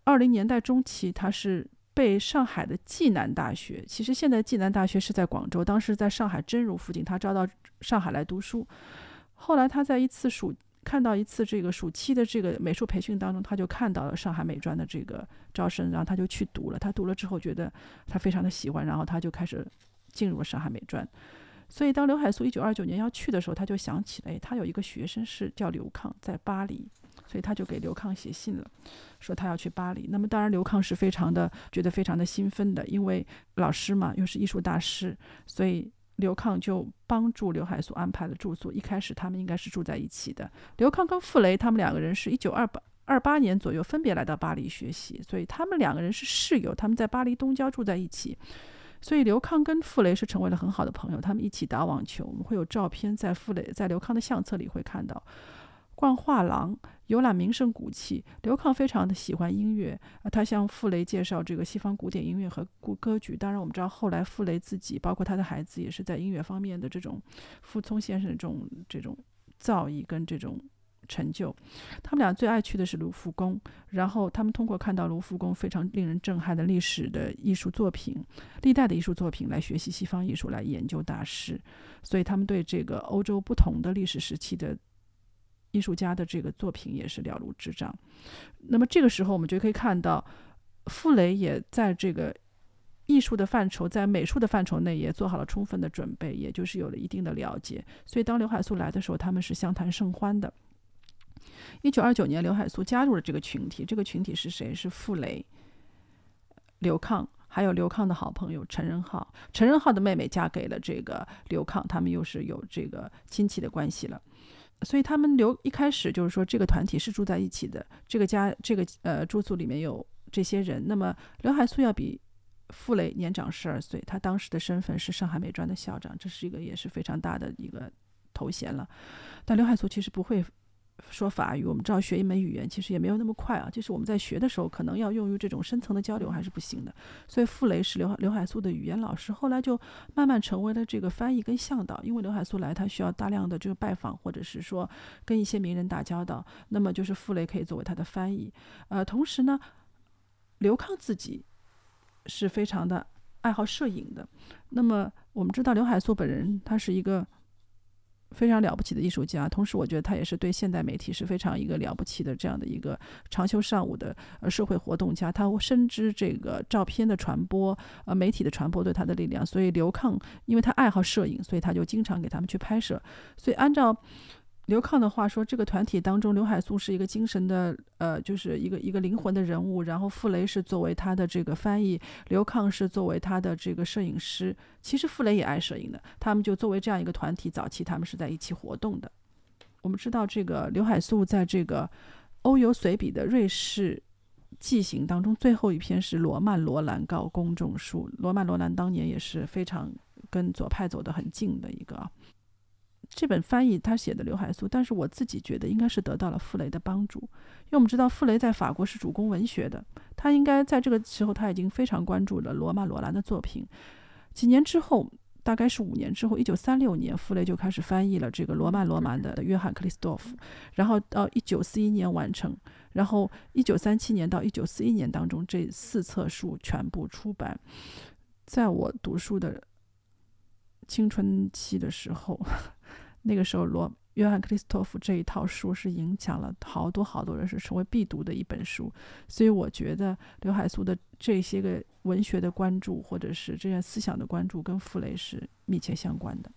二零年代中期，他是被上海的暨南大学，其实现在暨南大学是在广州，当时在上海真如附近，他招到上海来读书。后来他在一次暑看到一次这个暑期的这个美术培训当中，他就看到了上海美专的这个招生，然后他就去读了。他读了之后觉得他非常的喜欢，然后他就开始进入了上海美专。所以当刘海粟一九二九年要去的时候，他就想起了，哎，他有一个学生是叫刘抗，在巴黎。所以他就给刘康写信了，说他要去巴黎。那么当然，刘康是非常的觉得非常的兴奋的，因为老师嘛，又是艺术大师，所以刘康就帮助刘海粟安排了住宿。一开始他们应该是住在一起的。刘康跟傅雷他们两个人是一九二八二八年左右分别来到巴黎学习，所以他们两个人是室友，他们在巴黎东郊住在一起。所以刘康跟傅雷是成为了很好的朋友，他们一起打网球。我们会有照片在傅雷在刘康的相册里会看到。逛画廊，游览名胜古迹。刘抗非常的喜欢音乐，啊，他向傅雷介绍这个西方古典音乐和古歌剧。当然，我们知道后来傅雷自己，包括他的孩子，也是在音乐方面的这种傅聪先生这种这种造诣跟这种成就。他们俩最爱去的是卢浮宫，然后他们通过看到卢浮宫非常令人震撼的历史的艺术作品、历代的艺术作品来学习西方艺术，来研究大师。所以他们对这个欧洲不同的历史时期的。艺术家的这个作品也是了如指掌。那么这个时候，我们就可以看到，傅雷也在这个艺术的范畴，在美术的范畴内也做好了充分的准备，也就是有了一定的了解。所以当刘海粟来的时候，他们是相谈甚欢的。一九二九年，刘海粟加入了这个群体。这个群体是谁？是傅雷、刘抗，还有刘抗的好朋友陈仁浩。陈仁浩的妹妹嫁给了这个刘抗，他们又是有这个亲戚的关系了。所以他们留一开始就是说这个团体是住在一起的，这个家这个呃住宿里面有这些人。那么刘海粟要比傅雷年长十二岁，他当时的身份是上海美专的校长，这是一个也是非常大的一个头衔了。但刘海粟其实不会。说法语，我们知道学一门语言其实也没有那么快啊。就是我们在学的时候，可能要用于这种深层的交流还是不行的。所以傅雷是刘刘海粟的语言老师，后来就慢慢成为了这个翻译跟向导。因为刘海粟来，他需要大量的这个拜访，或者是说跟一些名人打交道，那么就是傅雷可以作为他的翻译。呃，同时呢，刘康自己是非常的爱好摄影的。那么我们知道刘海粟本人，他是一个。非常了不起的艺术家，同时我觉得他也是对现代媒体是非常一个了不起的这样的一个长袖善舞的呃社会活动家。他深知这个照片的传播，呃媒体的传播对他的力量。所以刘抗因为他爱好摄影，所以他就经常给他们去拍摄。所以按照。刘抗的话说，这个团体当中，刘海粟是一个精神的，呃，就是一个一个灵魂的人物。然后傅雷是作为他的这个翻译，刘抗是作为他的这个摄影师。其实傅雷也爱摄影的，他们就作为这样一个团体，早期他们是在一起活动的。我们知道，这个刘海粟在这个欧游随笔的瑞士记行当中，最后一篇是罗曼·罗兰告公众书。罗曼·罗兰当年也是非常跟左派走得很近的一个。这本翻译他写的刘海粟，但是我自己觉得应该是得到了傅雷的帮助，因为我们知道傅雷在法国是主攻文学的，他应该在这个时候他已经非常关注了罗曼·罗兰的作品。几年之后，大概是五年之后，一九三六年，傅雷就开始翻译了这个罗曼·罗兰的约翰·克里斯多夫，然后到一九四一年完成，然后一九三七年到一九四一年当中，这四册书全部出版。在我读书的青春期的时候。那个时候，罗约翰克里斯托弗这一套书是影响了好多好多人，是成为必读的一本书。所以我觉得刘海粟的这些个文学的关注，或者是这些思想的关注，跟傅雷是密切相关的。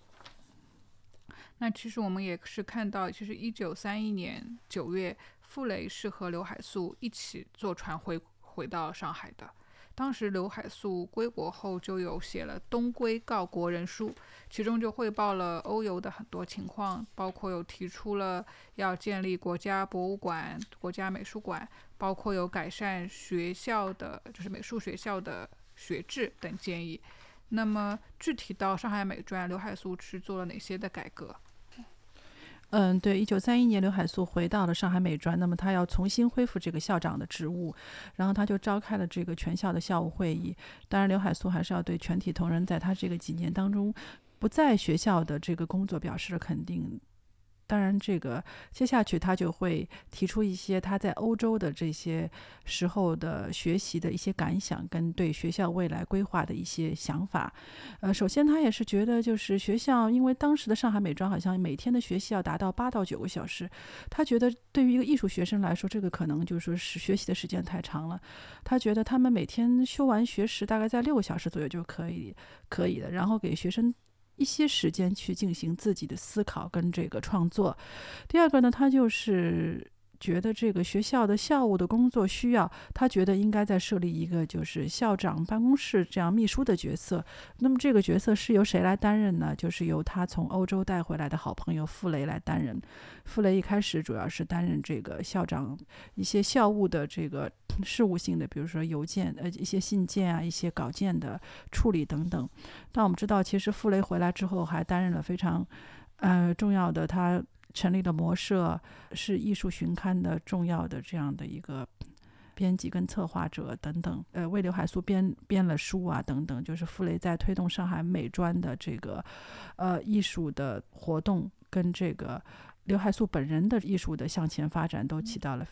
那其实我们也是看到，其实一九三一年九月，傅雷是和刘海粟一起坐船回回到上海的。当时刘海粟归国后，就有写了《东归告国人书》，其中就汇报了欧游的很多情况，包括有提出了要建立国家博物馆、国家美术馆，包括有改善学校的就是美术学校的学制等建议。那么具体到上海美专，刘海粟是做了哪些的改革？嗯，对，一九三一年，刘海粟回到了上海美专，那么他要重新恢复这个校长的职务，然后他就召开了这个全校的校务会议。当然，刘海粟还是要对全体同仁在他这个几年当中不在学校的这个工作表示了肯定。当然，这个接下去他就会提出一些他在欧洲的这些时候的学习的一些感想，跟对学校未来规划的一些想法。呃，首先他也是觉得，就是学校，因为当时的上海美专好像每天的学习要达到八到九个小时，他觉得对于一个艺术学生来说，这个可能就是说是学习的时间太长了。他觉得他们每天修完学时，大概在六个小时左右就可以可以的，然后给学生。一些时间去进行自己的思考跟这个创作。第二个呢，它就是觉得这个学校的校务的工作需要，他觉得应该再设立一个就是校长办公室这样秘书的角色。那么这个角色是由谁来担任呢？就是由他从欧洲带回来的好朋友傅雷来担任。傅雷一开始主要是担任这个校长一些校务的这个。事务性的，比如说邮件，呃，一些信件啊，一些稿件的处理等等。但我们知道，其实傅雷回来之后，还担任了非常，呃，重要的，他成立了模社，是艺术巡刊的重要的这样的一个编辑跟策划者等等。呃，为刘海粟编编了书啊，等等。就是傅雷在推动上海美专的这个，呃，艺术的活动跟这个刘海粟本人的艺术的向前发展，都起到了。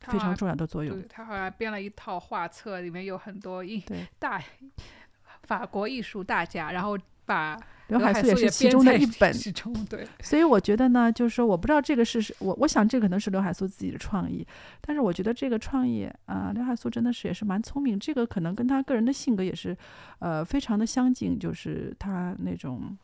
非常重要的作用。对他好像编了一套画册，里面有很多艺大 法国艺术大家，然后把刘海粟也是其中的一本。对，所以我觉得呢，就是说，我不知道这个是我，我想这可能是刘海粟自己的创意，但是我觉得这个创意啊，刘海粟真的是也是蛮聪明，这个可能跟他个人的性格也是呃非常的相近，就是他那种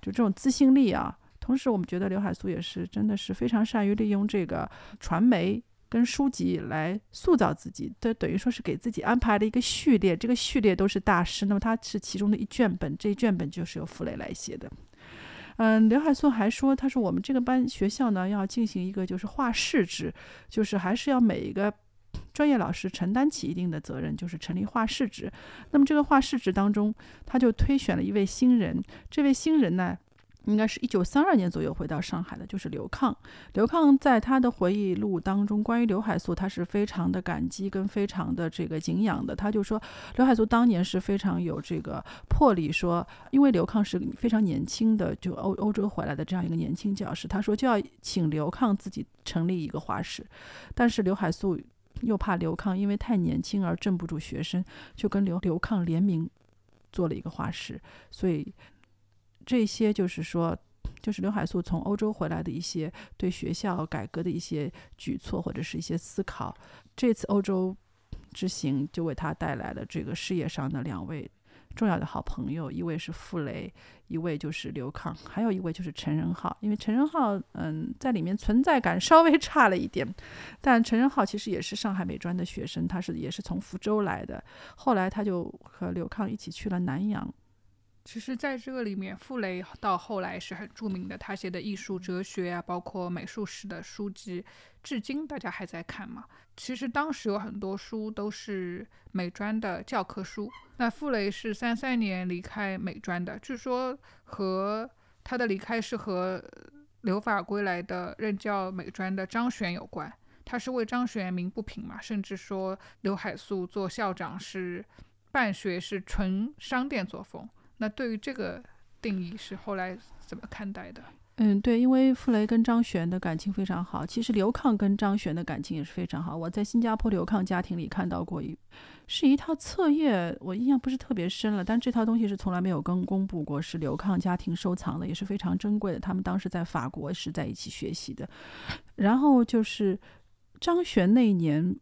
就这种自信力啊。同时，我们觉得刘海粟也是真的是非常善于利用这个传媒。跟书籍来塑造自己，这等于说是给自己安排了一个序列，这个序列都是大师，那么他是其中的一卷本，这一卷本就是由傅雷来写的。嗯，刘海粟还说，他说我们这个班学校呢要进行一个就是画室制，就是还是要每一个专业老师承担起一定的责任，就是成立画室制。那么这个画室制当中，他就推选了一位新人，这位新人呢。应该是一九三二年左右回到上海的，就是刘抗。刘抗在他的回忆录当中，关于刘海粟，他是非常的感激跟非常的这个敬仰的。他就说，刘海粟当年是非常有这个魄力，说因为刘抗是非常年轻的，就欧欧洲回来的这样一个年轻教师，他说就要请刘抗自己成立一个画室，但是刘海粟又怕刘抗因为太年轻而镇不住学生，就跟刘刘抗联名做了一个画室，所以。这些就是说，就是刘海粟从欧洲回来的一些对学校改革的一些举措或者是一些思考。这次欧洲之行就为他带来了这个事业上的两位重要的好朋友，一位是傅雷，一位就是刘抗，还有一位就是陈仁浩。因为陈仁浩，嗯，在里面存在感稍微差了一点，但陈仁浩其实也是上海美专的学生，他是也是从福州来的。后来他就和刘抗一起去了南洋。其实，在这个里面，傅雷到后来是很著名的。他写的艺术哲学啊，包括美术史的书籍，至今大家还在看嘛。其实当时有很多书都是美专的教科书。那傅雷是三三年离开美专的，据说和他的离开是和留法归来的任教美专的张璇有关。他是为张璇鸣不平嘛，甚至说刘海粟做校长是办学是纯商店作风。那对于这个定义是后来怎么看待的？嗯，对，因为傅雷跟张璇的感情非常好，其实刘抗跟张璇的感情也是非常好。我在新加坡刘抗家庭里看到过一是一套册页，我印象不是特别深了，但这套东西是从来没有跟公布过，是刘抗家庭收藏的，也是非常珍贵的。他们当时在法国是在一起学习的，然后就是张悬那一年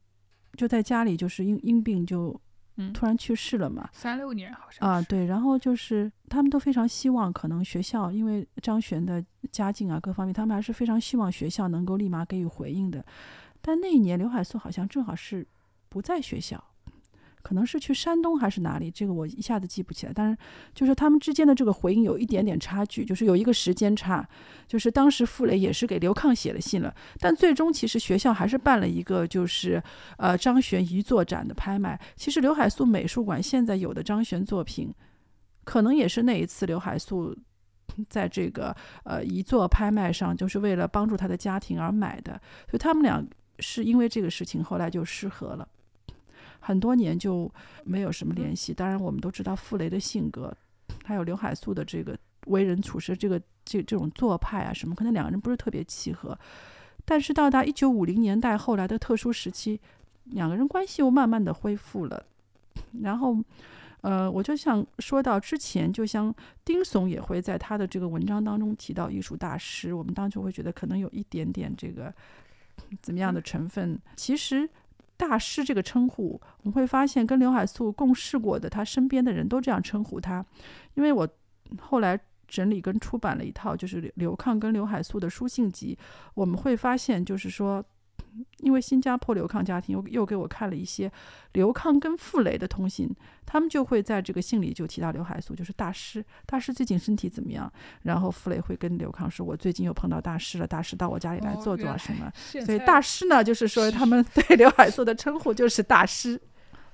就在家里就是因因病就嗯，突然去世了嘛。三六年好像啊，对，然后就是他们都非常希望，可能学校因为张悬的家境啊各方面，他们还是非常希望学校能够立马给予回应的。但那一年刘海粟好像正好是不在学校，可能是去山东还是哪里，这个我一下子记不起来。但是就是他们之间的这个回应有一点点差距，就是有一个时间差。就是当时傅雷也是给刘抗写了信了，但最终其实学校还是办了一个就是呃张悬遗作展的拍卖。其实刘海粟美术馆现在有的张悬作品，可能也是那一次刘海粟在这个呃遗作拍卖上，就是为了帮助他的家庭而买的。所以他们俩是因为这个事情后来就失和了，很多年就没有什么联系。当然，我们都知道傅雷的性格，还有刘海粟的这个为人处事，这个这这种做派啊什么，可能两个人不是特别契合。但是到达一九五零年代后来的特殊时期，两个人关系又慢慢的恢复了。然后，呃，我就想说到之前，就像丁悚也会在他的这个文章当中提到艺术大师，我们当时会觉得可能有一点点这个怎么样的成分。其实大师这个称呼，我们会发现跟刘海粟共事过的他身边的人都这样称呼他，因为我后来。整理跟出版了一套，就是刘刘抗跟刘海粟的书信集。我们会发现，就是说，因为新加坡刘抗家庭又又给我看了一些刘抗跟傅雷的通信，他们就会在这个信里就提到刘海粟，就是大师，大师最近身体怎么样？然后傅雷会跟刘抗说：“我最近又碰到大师了，大师到我家里来哦坐坐啊什么。现所以大师呢，就是说他们 对刘海粟的称呼就是大师。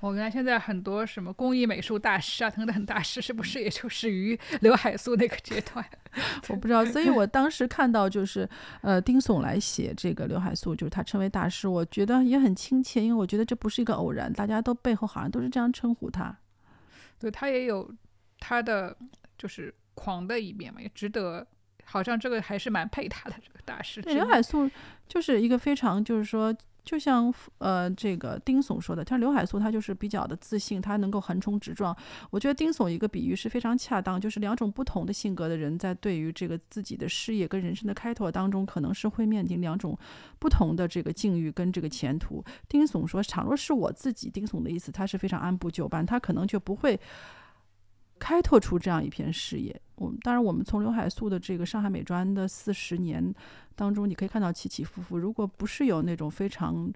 我原来现在很多什么工艺美术大师啊等等大师，是不是也就是于刘海粟那个阶段？我不知道，所以我当时看到就是呃丁悚来写这个刘海粟，就是他称为大师，我觉得也很亲切，因为我觉得这不是一个偶然，大家都背后好像都是这样称呼他。对他也有他的就是狂的一面嘛，也值得。好像这个还是蛮配他的这个大师刘海粟就是一个非常，就是说，就像呃这个丁悚说的，他刘海粟他就是比较的自信，他能够横冲直撞。我觉得丁悚一个比喻是非常恰当，就是两种不同的性格的人在对于这个自己的事业跟人生的开拓当中，可能是会面临两种不同的这个境遇跟这个前途。丁悚说，倘若是我自己，丁悚的意思，他是非常按部就班，他可能就不会。开拓出这样一片事业，我们当然，我们从刘海粟的这个上海美专的四十年当中，你可以看到起起伏伏。如果不是有那种非常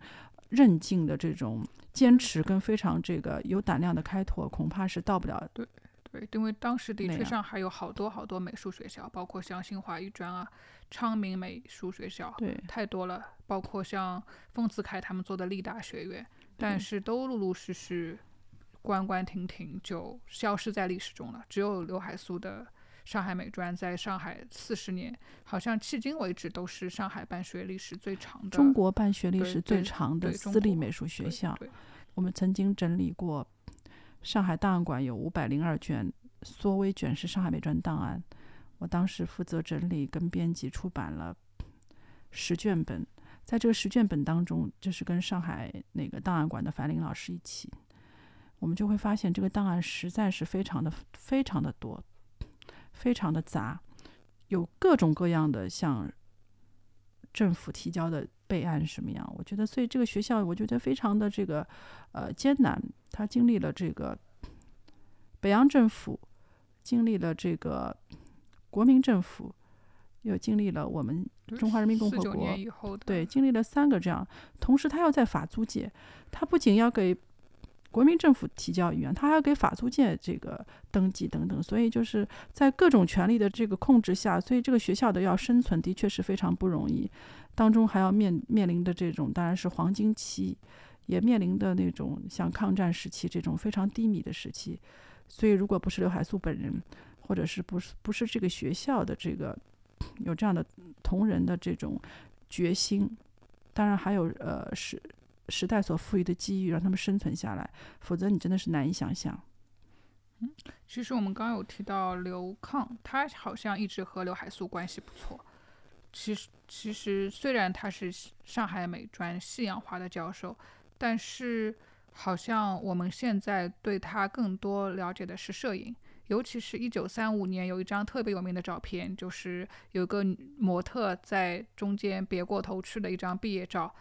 韧劲的这种坚持，跟非常这个有胆量的开拓，恐怕是到不了。对对，因为当时的确上海有好多好多美术学校，包括像新华艺专啊、昌明美术学校，对太多了。包括像丰子恺他们做的立达学院，但是都陆陆续续关关停停，就消失在历史中了。只有刘海粟的上海美专在上海四十年，好像迄今为止都是上海办学历史最长的中国办学历史最长的私立美术学校，我们曾经整理过，上海档案馆有五百零二卷缩微卷是上海美专档案，我当时负责整理跟编辑出版了十卷本，在这个十卷本当中，就是跟上海那个档案馆的樊林老师一起，我们就会发现这个档案实在是非常的非常的多，非常的杂，有各种各样的像政府提交的备案什么样，我觉得，所以这个学校我觉得非常的这个呃艰难，他经历了这个北洋政府，经历了这个国民政府，又经历了我们中华人民共和国对，经历了三个这样，同时他要在法租界，他不仅要给国民政府提交议员，他还要给法租界这个登记等等，所以就是在各种权力的这个控制下，所以这个学校的要生存的确是非常不容易，当中还要面面临的这种当然是黄金期，也面临的那种像抗战时期这种非常低迷的时期，所以如果不是刘海粟本人，或者是不是不是这个学校的这个有这样的同仁的这种决心，当然还有呃是时代所赋予的机遇，让他们生存下来，否则你真的是难以想象。嗯其实我们刚有提到刘抗，他好像一直和刘海粟关系不错。其实，其实虽然他是上海美专西洋画的教授，但是好像我们现在对他更多了解的是摄影，尤其是一九三五年有一张特别有名的照片，就是有个模特在中间别过头去的一张毕业照，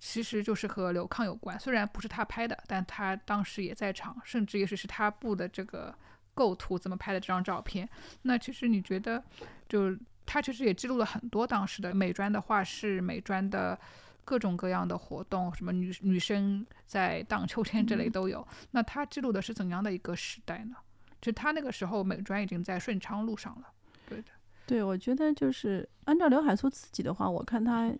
其实就是和刘康有关。虽然不是他拍的，但他当时也在场，甚至也许是他布的这个构图怎么拍的这张照片。那其实你觉得，就他其实也记录了很多当时的美专的画室、美专的。各种各样的活动，什么女女生在荡秋千这类都有。那他记录的是怎样的一个时代呢？就他那个时候，美专已经在顺昌路上了。对的，对，我觉得就是按照刘海粟自己的话，我看他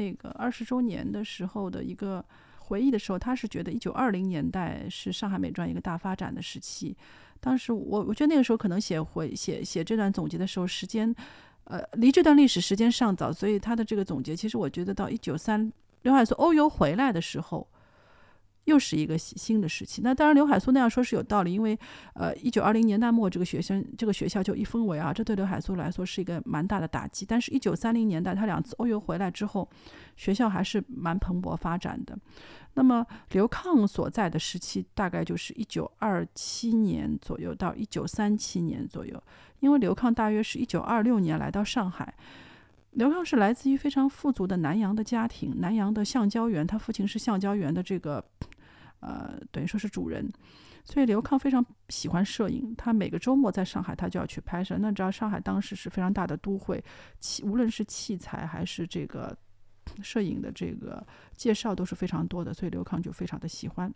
那个二十周年的时候的一个回忆的时候，他是觉得一九二零年代是上海美专一个大发展的时期。当时我我觉得那个时候可能写回写写这段总结的时候，时间。呃，离这段历史时间尚早，所以他的这个总结，其实我觉得到一九三刘海粟欧游回来的时候。又是一个新的时期。那当然，刘海粟那样说是有道理，因为，呃，一九二零年代末，这个学生这个学校就一分为二，这对刘海粟来说是一个蛮大的打击。但是，一九三零年代他两次欧游回来之后，学校还是蛮蓬勃发展的。那么，刘抗所在的时期大概就是一九二七年左右到一九三七年左右，因为刘抗大约是一九二六年来到上海。刘康是来自于非常富足的南洋的家庭，南洋的橡胶园，他父亲是橡胶园的这个，呃，等于说是主人，所以刘康非常喜欢摄影，他每个周末在上海，他就要去拍摄。那知道上海当时是非常大的都会，器无论是器材还是这个摄影的这个介绍都是非常多的，所以刘康就非常的喜欢。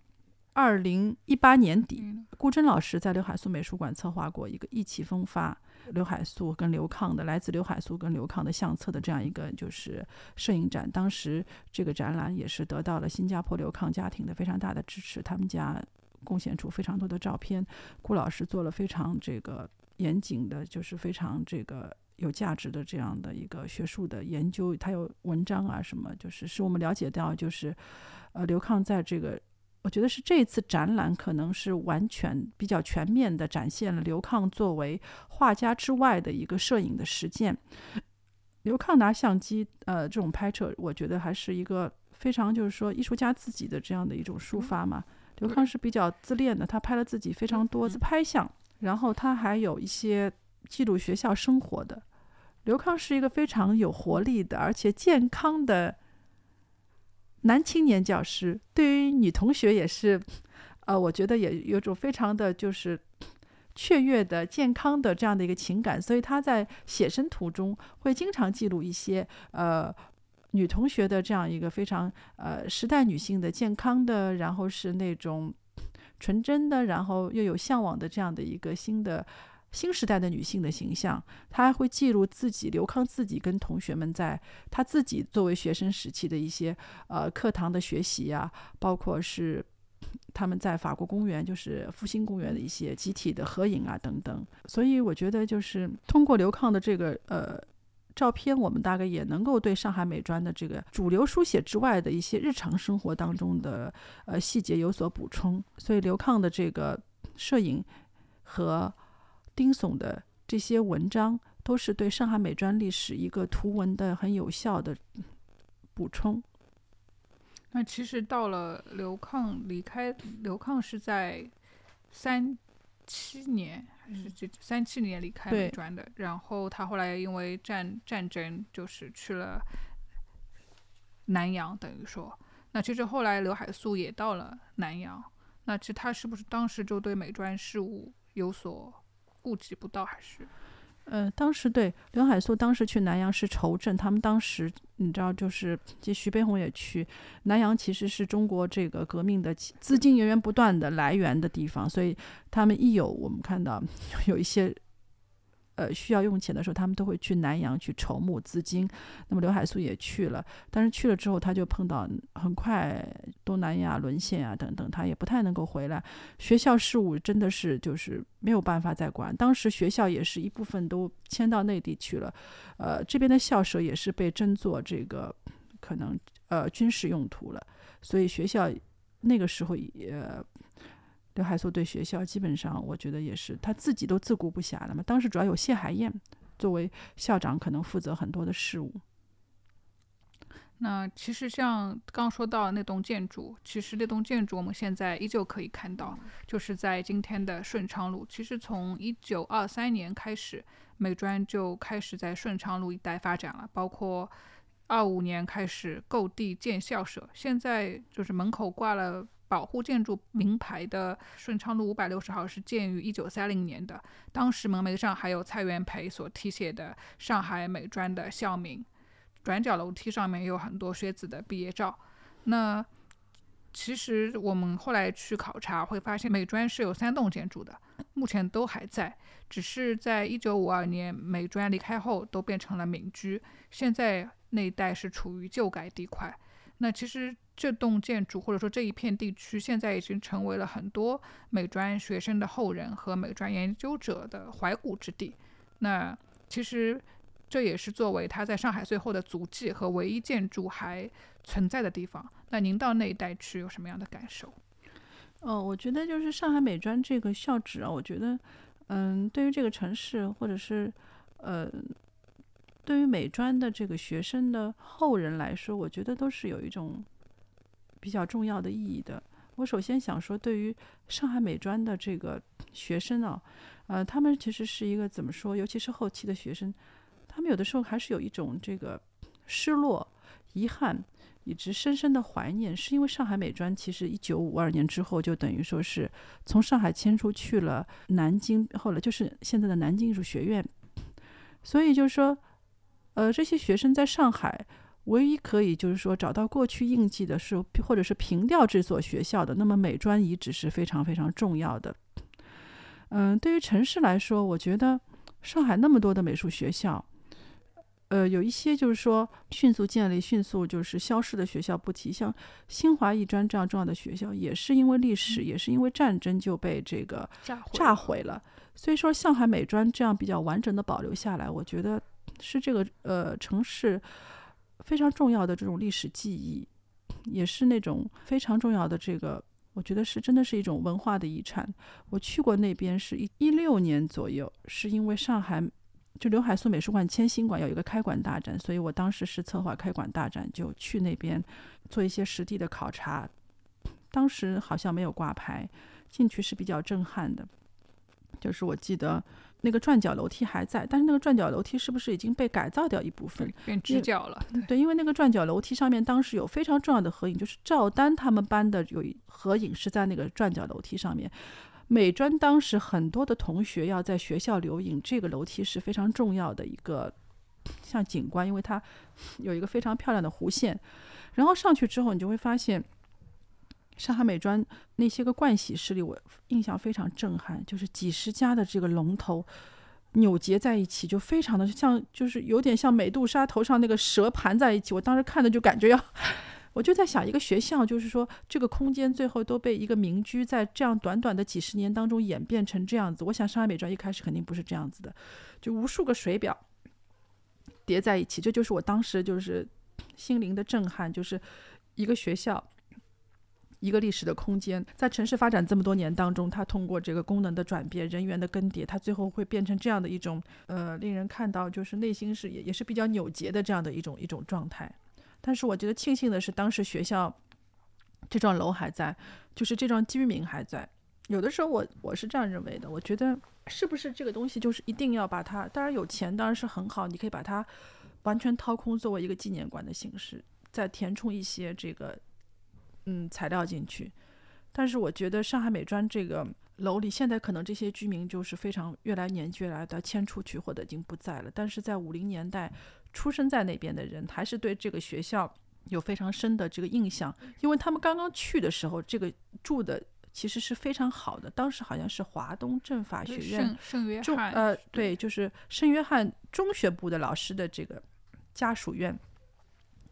二零一八年底，顾真老师在刘海粟美术馆策划过一个意气风发。刘海粟跟刘抗的来自刘海粟跟刘抗的相册的这样一个就是摄影展，当时这个展览也是得到了新加坡刘抗家庭的非常大的支持，他们家贡献出非常多的照片，顾老师做了非常这个严谨的，就是非常这个有价值的这样的一个学术的研究，他有文章啊什么，就是使我们了解到就是呃刘抗在这个。我觉得是这次展览可能是完全比较全面的展现了刘抗作为画家之外的一个摄影的实践。刘抗拿相机，呃，这种拍摄，我觉得还是一个非常就是说艺术家自己的这样的一种抒发嘛。刘抗是比较自恋的，他拍了自己非常多自拍像，然后他还有一些记录学校生活的。刘抗是一个非常有活力的，而且健康的。男青年教师对于女同学也是，呃，我觉得也有种非常的就是雀跃的、健康的这样的一个情感，所以他在写生途中会经常记录一些呃女同学的这样一个非常呃时代女性的健康的，然后是那种纯真的，然后又有向往的这样的一个新的。新时代的女性的形象，她还会记录自己刘康自己跟同学们在他自己作为学生时期的一些呃课堂的学习呀，包括是他们在法国公园，就是复兴公园的一些集体的合影啊等等。所以我觉得就是通过刘康的这个呃照片，我们大概也能够对上海美专的这个主流书写之外的一些日常生活当中的呃细节有所补充。所以刘康的这个摄影和丁悚的这些文章都是对上海美专历史一个图文的很有效的补充。那其实到了刘抗离开，刘抗是在三七年还是这三七年离开美专的？然后他后来因为战战争，就是去了南洋，等于说，那其实后来刘海粟也到了南洋。那其实他是不是当时就对美专事务有所？顾及不到还是，嗯，当时对刘海粟当时去南阳是筹政，他们当时你知道，就是这徐悲鸿也去南阳，其实是中国这个革命的资金源源不断的来源的地方，所以他们一有我们看到 有一些。呃，需要用钱的时候，他们都会去南洋去筹募资金。那么刘海粟也去了，但是去了之后，他就碰到很快东南亚沦陷啊等等，他也不太能够回来。学校事务真的是就是没有办法再管。当时学校也是一部分都迁到内地去了，呃，这边的校舍也是被征作这个可能呃军事用途了，所以学校那个时候也。刘海粟对学校基本上，我觉得也是他自己都自顾不暇了嘛。当时主要有谢海燕作为校长，可能负责很多的事务。那其实像刚说到那栋建筑，其实那栋建筑我们现在依旧可以看到，就是在今天的顺昌路。其实从一九二三年开始，美专就开始在顺昌路一带发展了，包括二五年开始购地建校舍，现在就是门口挂了。保护建筑名牌的顺昌路五百六十号是建于一九三零年的，当时门楣上还有蔡元培所题写的上海美专的校名。转角楼梯上面有很多学子的毕业照。那其实我们后来去考察会发现，美专是有三栋建筑的，目前都还在，只是在一九五二年美专离开后都变成了民居，现在那一带是处于旧改地块。那其实。这栋建筑或者说这一片地区，现在已经成为了很多美专学生的后人和美专研究者的怀古之地。那其实这也是作为他在上海最后的足迹和唯一建筑还存在的地方。那您到那一带去有什么样的感受？哦，我觉得就是上海美专这个校址啊，我觉得，嗯，对于这个城市或者是呃，对于美专的这个学生的后人来说，我觉得都是有一种。比较重要的意义的，我首先想说，对于上海美专的这个学生啊，呃，他们其实是一个怎么说？尤其是后期的学生，他们有的时候还是有一种这个失落、遗憾，以及深深的怀念，是因为上海美专其实一九五二年之后就等于说是从上海迁出去了南京，后来就是现在的南京艺术学院，所以就是说，呃，这些学生在上海。唯一可以就是说找到过去印记的是，或者是凭吊这所学校的，那么美专遗址是非常非常重要的。嗯，对于城市来说，我觉得上海那么多的美术学校，呃，有一些就是说迅速建立、迅速就是消失的学校不提，像新华艺专这样重要的学校，也是因为历史，也是因为战争就被这个炸毁了。所以说，上海美专这样比较完整的保留下来，我觉得是这个呃城市。非常重要的这种历史记忆，也是那种非常重要的这个，我觉得是真的是一种文化的遗产。我去过那边是一一六年左右，是因为上海就刘海粟美术馆迁新馆有一个开馆大展，所以我当时是策划开馆大展，就去那边做一些实地的考察。当时好像没有挂牌，进去是比较震撼的，就是我记得。那个转角楼梯还在，但是那个转角楼梯是不是已经被改造掉一部分，变直角了？对，因为那个转角楼梯上面当时有非常重要的合影，就是赵丹他们班的有一合影是在那个转角楼梯上面。美专当时很多的同学要在学校留影，这个楼梯是非常重要的一个像景观，因为它有一个非常漂亮的弧线。然后上去之后，你就会发现。上海美专那些个盥洗室里，我印象非常震撼，就是几十家的这个龙头扭结在一起，就非常的像，就是有点像美杜莎头上那个蛇盘在一起。我当时看的就感觉要，我就在想，一个学校就是说这个空间最后都被一个民居在这样短短的几十年当中演变成这样子。我想上海美专一开始肯定不是这样子的，就无数个水表叠在一起，这就是我当时就是心灵的震撼，就是一个学校。一个历史的空间，在城市发展这么多年当中，它通过这个功能的转变、人员的更迭，它最后会变成这样的一种，呃，令人看到就是内心是也也是比较扭结的这样的一种一种状态。但是我觉得庆幸的是，当时学校这幢楼还在，就是这幢居民还在。有的时候我我是这样认为的，我觉得是不是这个东西就是一定要把它，当然有钱当然是很好，你可以把它完全掏空作为一个纪念馆的形式，再填充一些这个。嗯，材料进去，但是我觉得上海美专这个楼里，现在可能这些居民就是非常越来年纪越来的迁出去或者已经不在了。但是在五零年代出生在那边的人，还是对这个学校有非常深的这个印象，因为他们刚刚去的时候，这个住的其实是非常好的。当时好像是华东政法学院圣约翰，呃，对，就是圣约翰中学部的老师的这个家属院，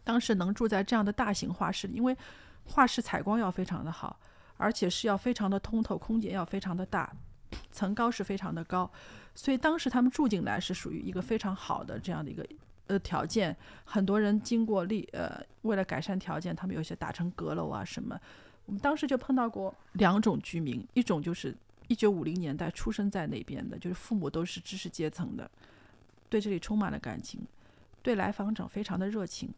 当时能住在这样的大型画室里，因为。画室采光要非常的好，而且是要非常的通透，空间要非常的大，层高是非常的高，所以当时他们住进来是属于一个非常好的这样的一个呃条件。很多人经过立呃为了改善条件，他们有些打成阁楼啊什么。我们当时就碰到过两种居民，一种就是一九五零年代出生在那边的，就是父母都是知识阶层的，对这里充满了感情，对来访者非常的热情。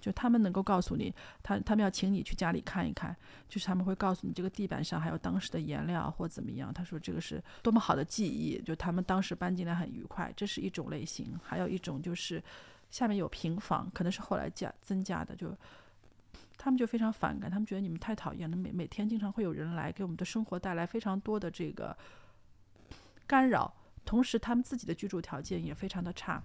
就他们能够告诉你，他他们要请你去家里看一看，就是他们会告诉你这个地板上还有当时的颜料或怎么样。他说这个是多么好的记忆，就他们当时搬进来很愉快，这是一种类型。还有一种就是下面有平房，可能是后来加增加的，就他们就非常反感，他们觉得你们太讨厌了，每每天经常会有人来给我们的生活带来非常多的这个干扰，同时他们自己的居住条件也非常的差。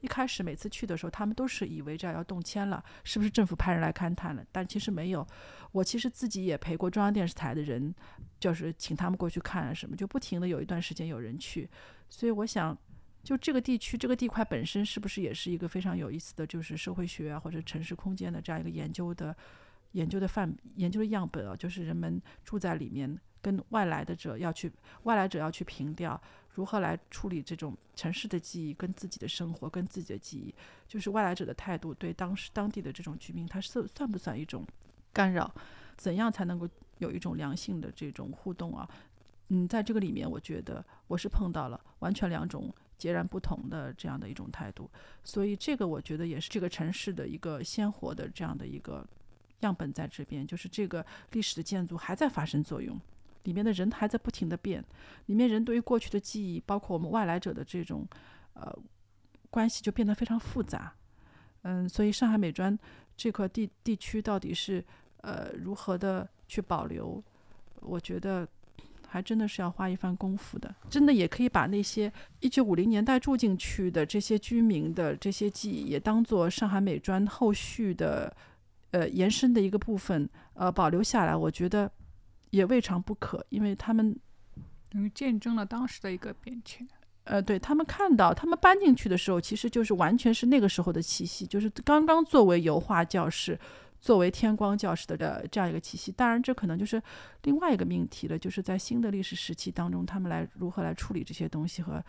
一开始每次去的时候，他们都是以为这要动迁了，是不是政府派人来勘探了？但其实没有。我其实自己也陪过中央电视台的人，就是请他们过去看什么，就不停的有一段时间有人去。所以我想，就这个地区这个地块本身是不是也是一个非常有意思的就是社会学啊或者城市空间的这样一个研究的研究的范研究的样本啊？就是人们住在里面，跟外来的者要去外来者要去凭吊。如何来处理这种城市的记忆跟自己的生活跟自己的记忆，就是外来者的态度对当时当地的这种居民，他是算不算一种干扰？怎样才能够有一种良性的这种互动啊？嗯，在这个里面，我觉得我是碰到了完全两种截然不同的这样的一种态度，所以这个我觉得也是这个城市的一个鲜活的这样的一个样本在这边，就是这个历史的建筑还在发生作用。里面的人还在不停的变，里面人对于过去的记忆，包括我们外来者的这种呃关系，就变得非常复杂。嗯，所以上海美专这块地地区到底是呃如何的去保留，我觉得还真的是要花一番功夫的。真的也可以把那些一九五零年代住进去的这些居民的这些记忆，也当做上海美专后续的呃延伸的一个部分，呃保留下来。我觉得。也未尝不可，因为他们等于见证了当时的一个变迁。呃，对他们看到他们搬进去的时候，其实就是完全是那个时候的气息，就是刚刚作为油画教室、作为天光教室的这样一个气息。当然，这可能就是另外一个命题了，就是在新的历史时期当中，他们来如何来处理这些东西和，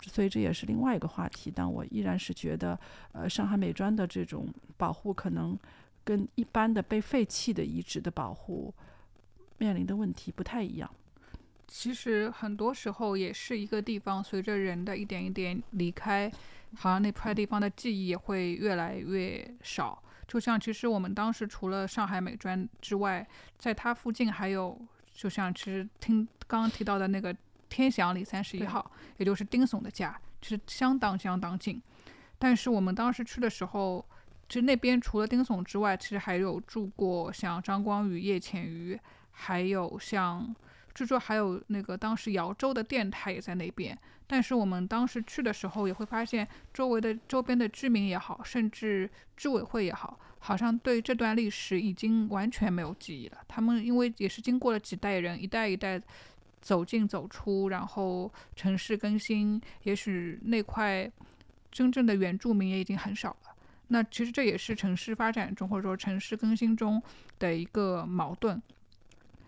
所以这也是另外一个话题。但我依然是觉得，呃，上海美专的这种保护，可能跟一般的被废弃的遗址的保护。面临的问题不太一样。其实很多时候也是一个地方，随着人的一点一点离开，好像那块地方的记忆也会越来越少。就像其实我们当时除了上海美专之外，在它附近还有，就像其实听刚刚提到的那个天祥里三十一号，也就是丁悚的家，其实相当相当近。但是我们当时去的时候，其实那边除了丁悚之外，其实还有住过像张光宇、叶浅予。还有像，据说还有那个当时姚州的电台也在那边，但是我们当时去的时候也会发现，周围的周边的居民也好，甚至居委会也好，好像对这段历史已经完全没有记忆了。他们因为也是经过了几代人，一代一代走进走出，然后城市更新，也许那块真正的原住民也已经很少了。那其实这也是城市发展中或者说城市更新中的一个矛盾。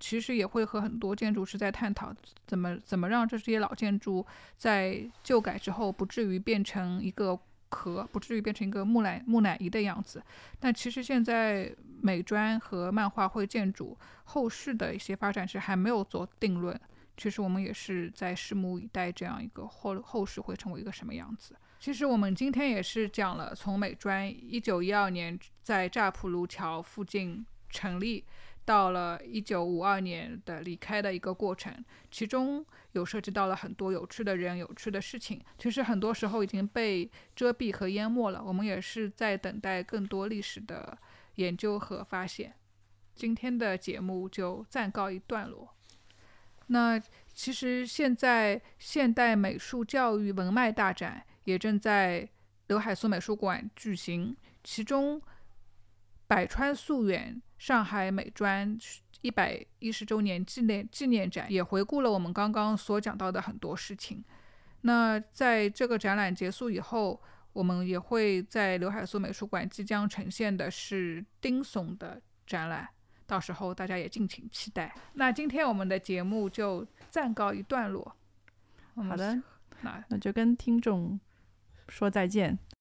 其实也会和很多建筑师在探讨，怎么怎么让这些老建筑在旧改之后不至于变成一个壳，不至于变成一个木乃木乃伊的样子。但其实现在美专和漫画会建筑后续的一些发展是还没有做定论。其实我们也是在拭目以待，这样一个后后续会成为一个什么样子。其实我们今天也是讲了从美专一九一二年在乍浦路桥附近成立。到了一九五二年的离开的一个过程，其中有涉及到了很多有趣的人、有趣的事情。其实很多时候已经被遮蔽和淹没了。我们也是在等待更多历史的研究和发现。今天的节目就暂告一段落。那其实现在现代美术教育文脉大展也正在刘海粟美术馆举行，其中百川溯源。上海美专一百一十周年纪念纪念展也回顾了我们刚刚所讲到的很多事情。那在这个展览结束以后，我们也会在刘海粟美术馆即将呈现的是丁悚的展览，到时候大家也敬请期待。那今天我们的节目就暂告一段落。好的，那那就跟听众说再见。